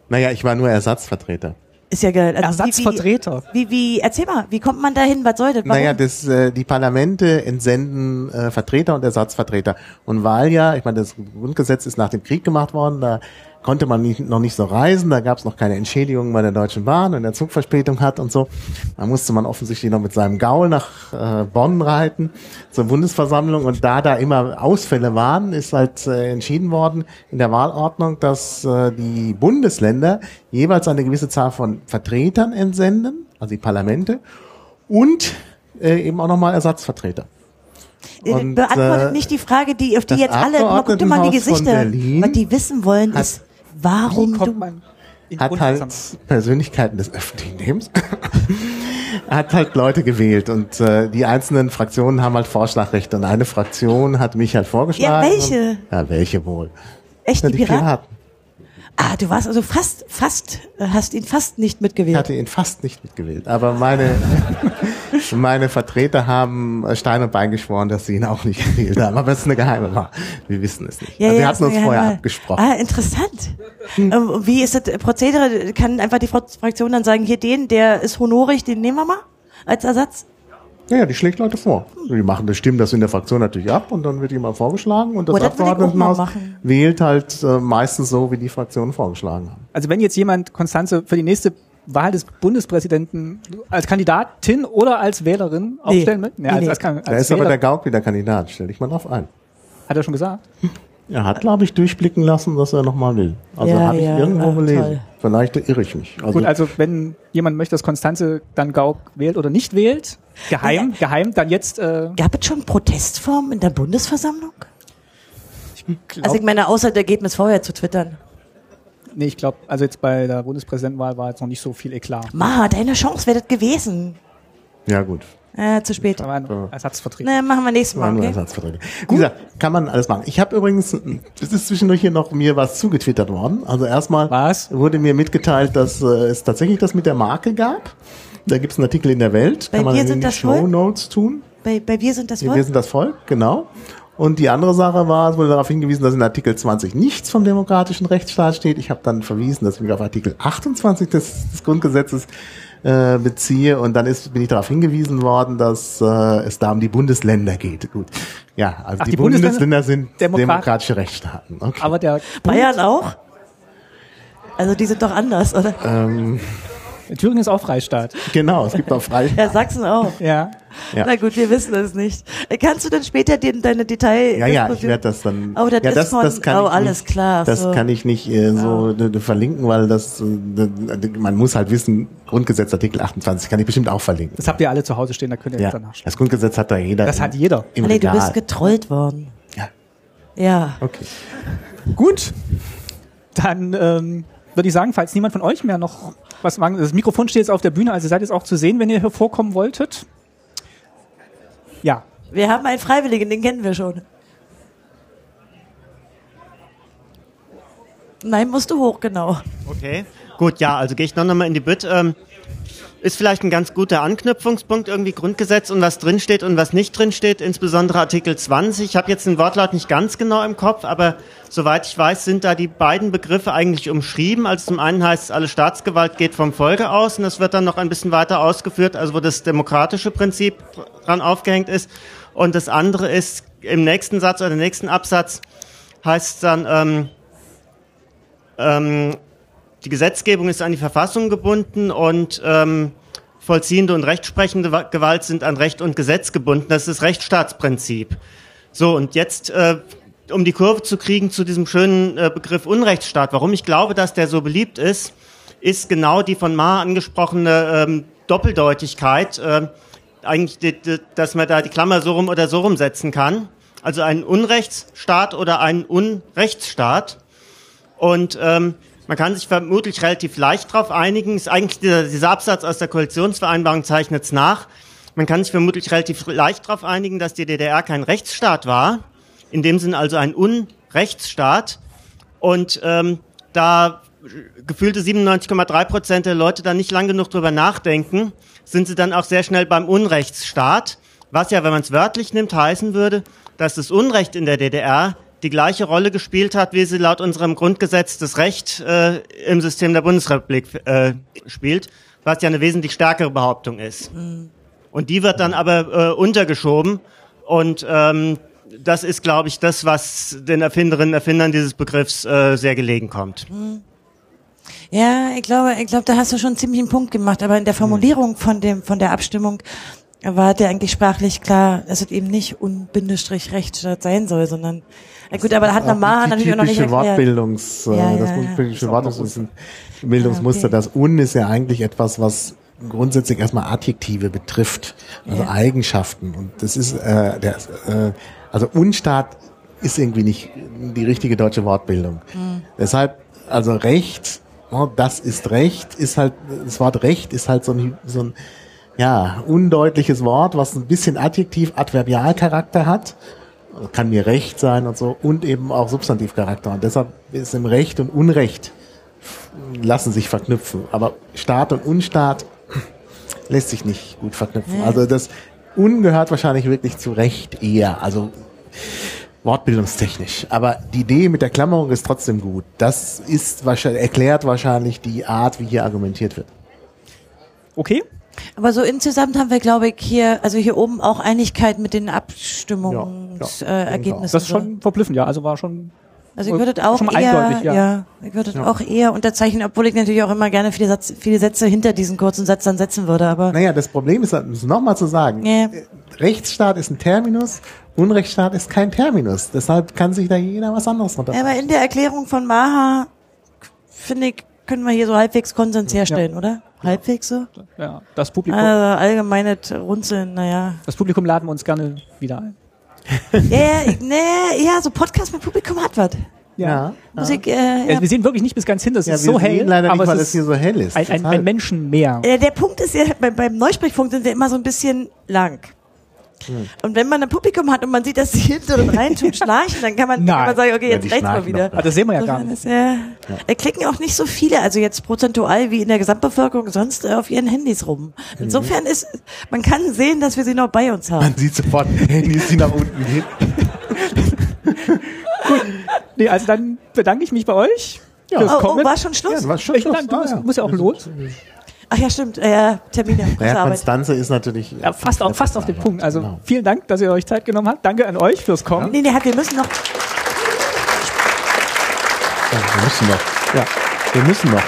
Naja, ich war nur Ersatzvertreter. Ist ja geil. Also Ersatzvertreter. Wie, wie, wie, erzähl mal, wie kommt man da hin? Was soll das? Warum? Naja, das, äh, die Parlamente entsenden äh, Vertreter und Ersatzvertreter. Und weil ja, ich meine, das Grundgesetz ist nach dem Krieg gemacht worden, da konnte man nicht, noch nicht so reisen, da gab es noch keine Entschädigung bei der Deutschen Bahn, wenn der Zug Verspätung hat und so. Da musste man offensichtlich noch mit seinem Gaul nach äh, Bonn reiten zur Bundesversammlung und da da immer Ausfälle waren, ist halt äh, entschieden worden in der Wahlordnung, dass äh, die Bundesländer jeweils eine gewisse Zahl von Vertretern entsenden, also die Parlamente, und äh, eben auch nochmal Ersatzvertreter. Äh, und, Beantwortet äh, nicht die Frage, die, auf die jetzt alle, guck mal die Gesichter, was die wissen wollen, ist, warum Wie du, kommt man in hat halt? Persönlichkeiten des öffentlichen Lebens, hat halt Leute gewählt und äh, die einzelnen Fraktionen haben halt Vorschlagrechte und eine Fraktion hat mich halt vorgeschlagen. Ja, welche? Und, ja, welche wohl? echt Ja, die die Piraten? Piraten. Ah, du warst also fast, fast, äh, hast ihn fast nicht Ich mitgewählt. hatte ihn fast nicht mitgewählt, aber meine, meine Vertreter haben äh, Stein und Bein geschworen, dass sie ihn auch nicht gewählt haben. Aber es ist eine geheime Wahl. Wir wissen es nicht. also wir ist hatten uns vorher abgesprochen. Hm. Ah, interessant. Ähm, wie ist das Prozedere? Kann einfach die Fraktion dann sagen, hier den, der ist honorig, den nehmen wir mal als Ersatz? Ja, ja, die schlägt Leute vor. Die machen das, stimmen das in der Fraktion natürlich ab und dann wird ihm mal vorgeschlagen und das Oh, mal Abgeordnetenhaus wählt halt äh, meistens so, wie die Fraktionen vorgeschlagen haben. Also wenn jetzt jemand Konstanze für die nächste Wahl des Bundespräsidenten als Kandidatin oder als Wählerin aufstellen will? Nee, als, nee. als, als, Da ist aber Wähler, der Gauck wieder Kandidat, stell dich mal drauf ein. hat er schon gesagt. Er hat, glaube ich, durchblicken lassen, dass er nochmal will. Also Ja, habe ich ja, irgendwo gelesen. toll. Vielleicht irre ich mich. Also, Gut, also wenn jemand möchte, dass Konstanze dann Gauck wählt oder nicht wählt, geheim, geheim, dann jetzt äh, Gab es schon Protestformen in der Bundesversammlung? glaub, Also ich meine, außer das Ergebnis vorher zu twittern. nee, ich glaube, also jetzt bei der Bundespräsidentenwahl war jetzt noch nicht so viel Eklat. Ma, deine Chance wäre das gewesen. ja gut. Äh, zu spät. War ein Ersatzvertreter. Ne, machen wir nächstes Mal, okay? Ersatzverträge. Wie gesagt, kann man alles machen. Ich habe übrigens, es ist zwischendurch hier noch mir was zugetwittert worden. Also erstmal Was? wurde mir mitgeteilt, dass äh, es tatsächlich das mit der Marke gab. Da gibt es einen Artikel in der Welt. Bei kann man Wir in sind das Show? Notes tun. Bei, bei Wir sind das Wir Volk? sind das Volk, genau. Und die andere Sache war, es wurde darauf hingewiesen, dass in Artikel 20 nichts vom demokratischen Rechtsstaat steht. Ich habe dann verwiesen, dass ich mich auf Artikel 28 des, des Grundgesetzes äh, beziehe und dann ist, bin ich darauf hingewiesen worden, dass äh, es da um die Bundesländer geht. Gut, ja, also Ach, die, die Bundesländer, Bundesländer sind Demokrat- demokratische Rechtsstaaten. Okay. Aber der Bayern auch? Also die sind doch anders, oder? ähm, Thüringen ist auch Freistaat. genau, es gibt auch frei. Ja, Sachsen auch. Ja. Ja. Na gut, wir wissen es nicht. Äh, Kannst du denn später den, deine Detail... Ja, ja, ich werde das dann. Oh, das ja, ist von- oh, ich alles nicht, klar, Das so. kann ich nicht äh, so d- verlinken, weil das, äh, man muss halt wissen, Grundgesetz Artikel 28 kann ich bestimmt auch verlinken. Das habt ihr alle zu Hause stehen, da könnt ihr Ja, jetzt danach schauen. das Grundgesetz hat da jeder. Das im- hat jeder. Im Ah, nee, du Regal. bist getrollt worden. Ja, Ja. okay. Gut. Dann ähm, würde ich sagen, falls niemand von euch mehr noch was sagen, das Mikrofon steht jetzt auf der Bühne, also seid jetzt auch zu sehen, wenn ihr hier vorkommen wolltet. Ja. Wir haben einen Freiwilligen, den kennen wir schon. Nein, musst du hoch, genau. Okay. Gut, ja, also gehe ich noch einmal in die Bütt. Ähm, ist vielleicht ein ganz guter Anknüpfungspunkt, irgendwie Grundgesetz und was drinsteht und was nicht drinsteht, insbesondere Artikel 20. Ich habe jetzt den Wortlaut nicht ganz genau im Kopf, aber soweit ich weiß, sind da die beiden Begriffe eigentlich umschrieben. Also zum einen heißt es, alle Staatsgewalt geht vom Volke aus und das wird dann noch ein bisschen weiter ausgeführt, also wo das demokratische Prinzip dran aufgehängt ist. Und das andere ist, im nächsten Satz oder im nächsten Absatz heißt es dann, ähm, ähm, die Gesetzgebung ist an die Verfassung gebunden und ähm, vollziehende und rechtsprechende Gewalt sind an Recht und Gesetz gebunden. Das ist das Rechtsstaatsprinzip. So, und jetzt, äh, um die Kurve zu kriegen zu diesem schönen äh, Begriff Unrechtsstaat, warum ich glaube, dass der so beliebt ist, ist genau die von Ma angesprochene ähm, Doppeldeutigkeit, äh, eigentlich, die, die, dass man da die Klammer so rum oder so rum setzen kann. Also ein Unrechtsstaat oder ein Unrechtsstaat. Und ähm, man kann sich vermutlich relativ leicht darauf einigen. Ist eigentlich dieser, dieser Absatz aus der Koalitionsvereinbarung zeichnet es nach. Man kann sich vermutlich relativ leicht darauf einigen, dass die DDR kein Rechtsstaat war. In dem Sinn also ein Unrechtsstaat. Und ähm, da gefühlte 97,3 Prozent der Leute da nicht lang genug drüber nachdenken, sind sie dann auch sehr schnell beim Unrechtsstaat. Was ja, wenn man es wörtlich nimmt, heißen würde, dass das Unrecht in der DDR die gleiche Rolle gespielt hat, wie sie laut unserem Grundgesetz das Recht äh, im System der Bundesrepublik äh, spielt, was ja eine wesentlich stärkere Behauptung ist. Mhm. Und die wird dann aber äh, untergeschoben und ähm, das ist, glaube ich, das, was den Erfinderinnen und Erfindern dieses Begriffs äh, sehr gelegen kommt. Mhm. Ja, ich glaube, ich glaube, da hast du schon ziemlich einen Punkt gemacht, aber in der Formulierung von dem, von der Abstimmung war der eigentlich sprachlich klar, dass es eben nicht unbindestrich Rechtsstaat sein soll, sondern ja gut, aber da hat Namar natürlich auch noch nicht erklärt. Wortbildungs, äh, ja, das ja, typische ja. Wortbildungsmuster, okay. das Un ist ja eigentlich etwas, was grundsätzlich erstmal Adjektive betrifft, also ja. Eigenschaften. Und das ist äh, der, äh, also Unstaat ist irgendwie nicht die richtige deutsche Wortbildung. Mhm. Deshalb, also Recht, oh, das ist Recht, ist halt, das Wort Recht ist halt so ein, so ein ja, undeutliches Wort, was ein bisschen Adjektiv-Adverbialcharakter hat kann mir Recht sein und so und eben auch Substantivcharakter. Und deshalb ist im Recht und Unrecht lassen sich verknüpfen. Aber Staat und Unstaat lässt sich nicht gut verknüpfen. Also das Un gehört wahrscheinlich wirklich zu Recht eher. Also wortbildungstechnisch. Aber die Idee mit der Klammerung ist trotzdem gut. Das ist wahrscheinlich, erklärt wahrscheinlich die Art, wie hier argumentiert wird. Okay, aber so insgesamt haben wir, glaube ich, hier, also hier oben auch Einigkeit mit den Abstimmungsergebnissen. Ja, ja, äh, das ist schon verblüffend, ja. Also war schon. Also ich würde auch eher, ja. ja. ich würde ja. auch eher unterzeichnen, obwohl ich natürlich auch immer gerne viele, Satz, viele Sätze hinter diesen kurzen Satz dann setzen würde. Aber naja, das Problem ist, um es nochmal zu sagen, ja. Rechtsstaat ist ein Terminus, Unrechtsstaat ist kein Terminus. Deshalb kann sich da jeder was anderes runter. Ja, aber in der Erklärung von Maha finde ich können wir hier so halbwegs Konsens herstellen, ja. oder? Halbwegs so? Ja, das Publikum. Also allgemeine Runzeln, naja. Das Publikum laden wir uns gerne wieder ein. ja, nee, ja, so Podcast mit Publikum hat was. Ja. Musik, äh, ja. ja. Wir sehen wirklich nicht bis ganz hin, das ja, ist so hell. Leider aber nicht, weil es hier so hell ist. Ein, ein, ein Menschenmeer. Äh, der Punkt ist ja, beim, beim Neusprechpunkt sind wir immer so ein bisschen lang. Hm. Und wenn man ein Publikum hat und man sieht, dass sie hinten rein tun schnarchen, dann kann man, kann man sagen, okay, jetzt rechts mal wieder. Ah, das sehen wir ja gar nicht. Ja, ja. klicken auch nicht so viele, also jetzt prozentual wie in der Gesamtbevölkerung sonst äh, auf ihren Handys rum. Mhm. Insofern ist, man kann sehen, dass wir sie noch bei uns haben. Man sieht sofort Handys, die nach unten gehen. Gut. Nee, also dann bedanke ich mich bei euch. Ja. Oh, oh, war schon Schluss? Ja, war schon Schluss. Dank, du musst, muss ja auch los. Ach ja, stimmt. Äh, Termine. Ja, Konstanze ist natürlich. Ja, fast, auf, fast auf den Punkt. Also genau. vielen Dank, dass ihr euch Zeit genommen habt. Danke an euch fürs Kommen. Ja. Nee, nee, wir müssen noch. Ja, wir müssen noch. Ja, wir müssen noch.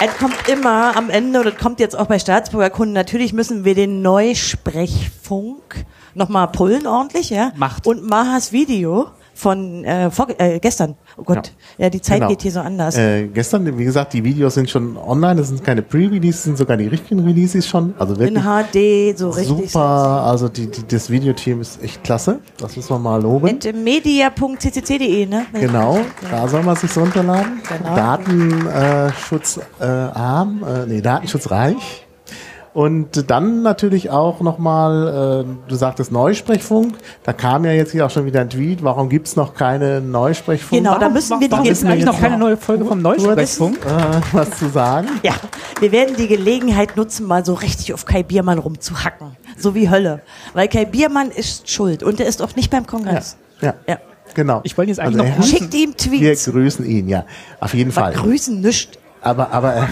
Es kommt immer am Ende, und das kommt jetzt auch bei Staatsbürgerkunden, natürlich müssen wir den Neusprechfunk nochmal pullen ordentlich, ja. Macht. Und Mahas Video von äh, vor, äh, gestern. Oh Gott, ja, die Zeit Genau. geht hier so anders. Äh, gestern, wie gesagt, die Videos sind schon online, das sind keine Pre-Releases, sind sogar die richtigen Releases schon. Also In wirklich HD, so richtig. super. Also die, die, das Videoteam ist echt klasse. Das müssen wir mal loben. At media.ccc.de, ne? Genau, da soll man sich runterladen. Genau. Datenschutz äh, arm, äh, nee, datenschutzreich. Und dann natürlich auch nochmal, äh, du sagtest Neusprechfunk, da kam ja jetzt hier auch schon wieder ein Tweet, warum gibt's noch keine Neusprechfunk? Genau, da müssen wir Warum die denn eigentlich noch jetzt keine neue Folge vom Neusprechfunk? äh, was zu sagen? Ja, wir werden die Gelegenheit nutzen, mal so richtig auf Kai Biermann rumzuhacken. So wie Hölle. Weil Kai Biermann ist schuld und er ist auch nicht beim Kongress. Ja, Ja. genau. Ich wollte jetzt eigentlich Also noch grüßen. Schickt ihm Wir Tweets. grüßen ihn, ja, auf jeden Fall. Grüßen nicht. Aber, aber,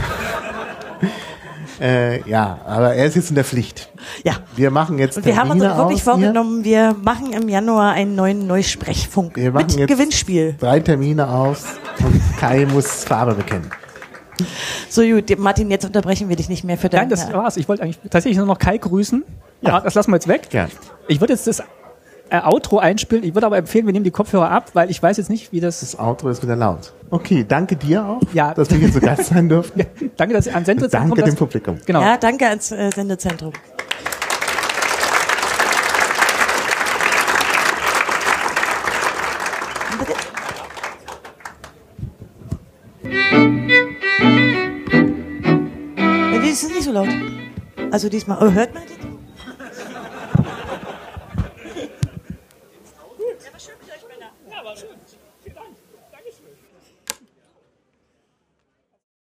äh, ja, aber er ist jetzt in der Pflicht. Ja. Wir machen jetzt Und wir haben uns Termine auch wirklich aus hier. vorgenommen, wir machen im Januar einen neuen Neusprechfunk Wir machen mit jetzt Gewinnspiel. drei Termine aus und Kai muss Farbe bekennen. So gut, Martin, jetzt unterbrechen wir dich nicht mehr für Nein, deine... das war's. Ich wollte eigentlich tatsächlich nur noch Kai grüßen. Ja. Aber das lassen wir jetzt weg. Gern. Ich würde jetzt das äh, Outro einspielen. Ich würde aber empfehlen, wir nehmen die Kopfhörer ab, weil ich weiß jetzt nicht, wie das. Das Outro ist wieder laut. Okay, danke dir auch, Ja. dass wir hier zu Gast sein durften. Danke, dass ihr an Sendezentrum danke dem das- Publikum. Genau. Ja, danke ans äh, Sendezentrum. Ja, die ist nicht so laut. Also diesmal. Oh, hört man die?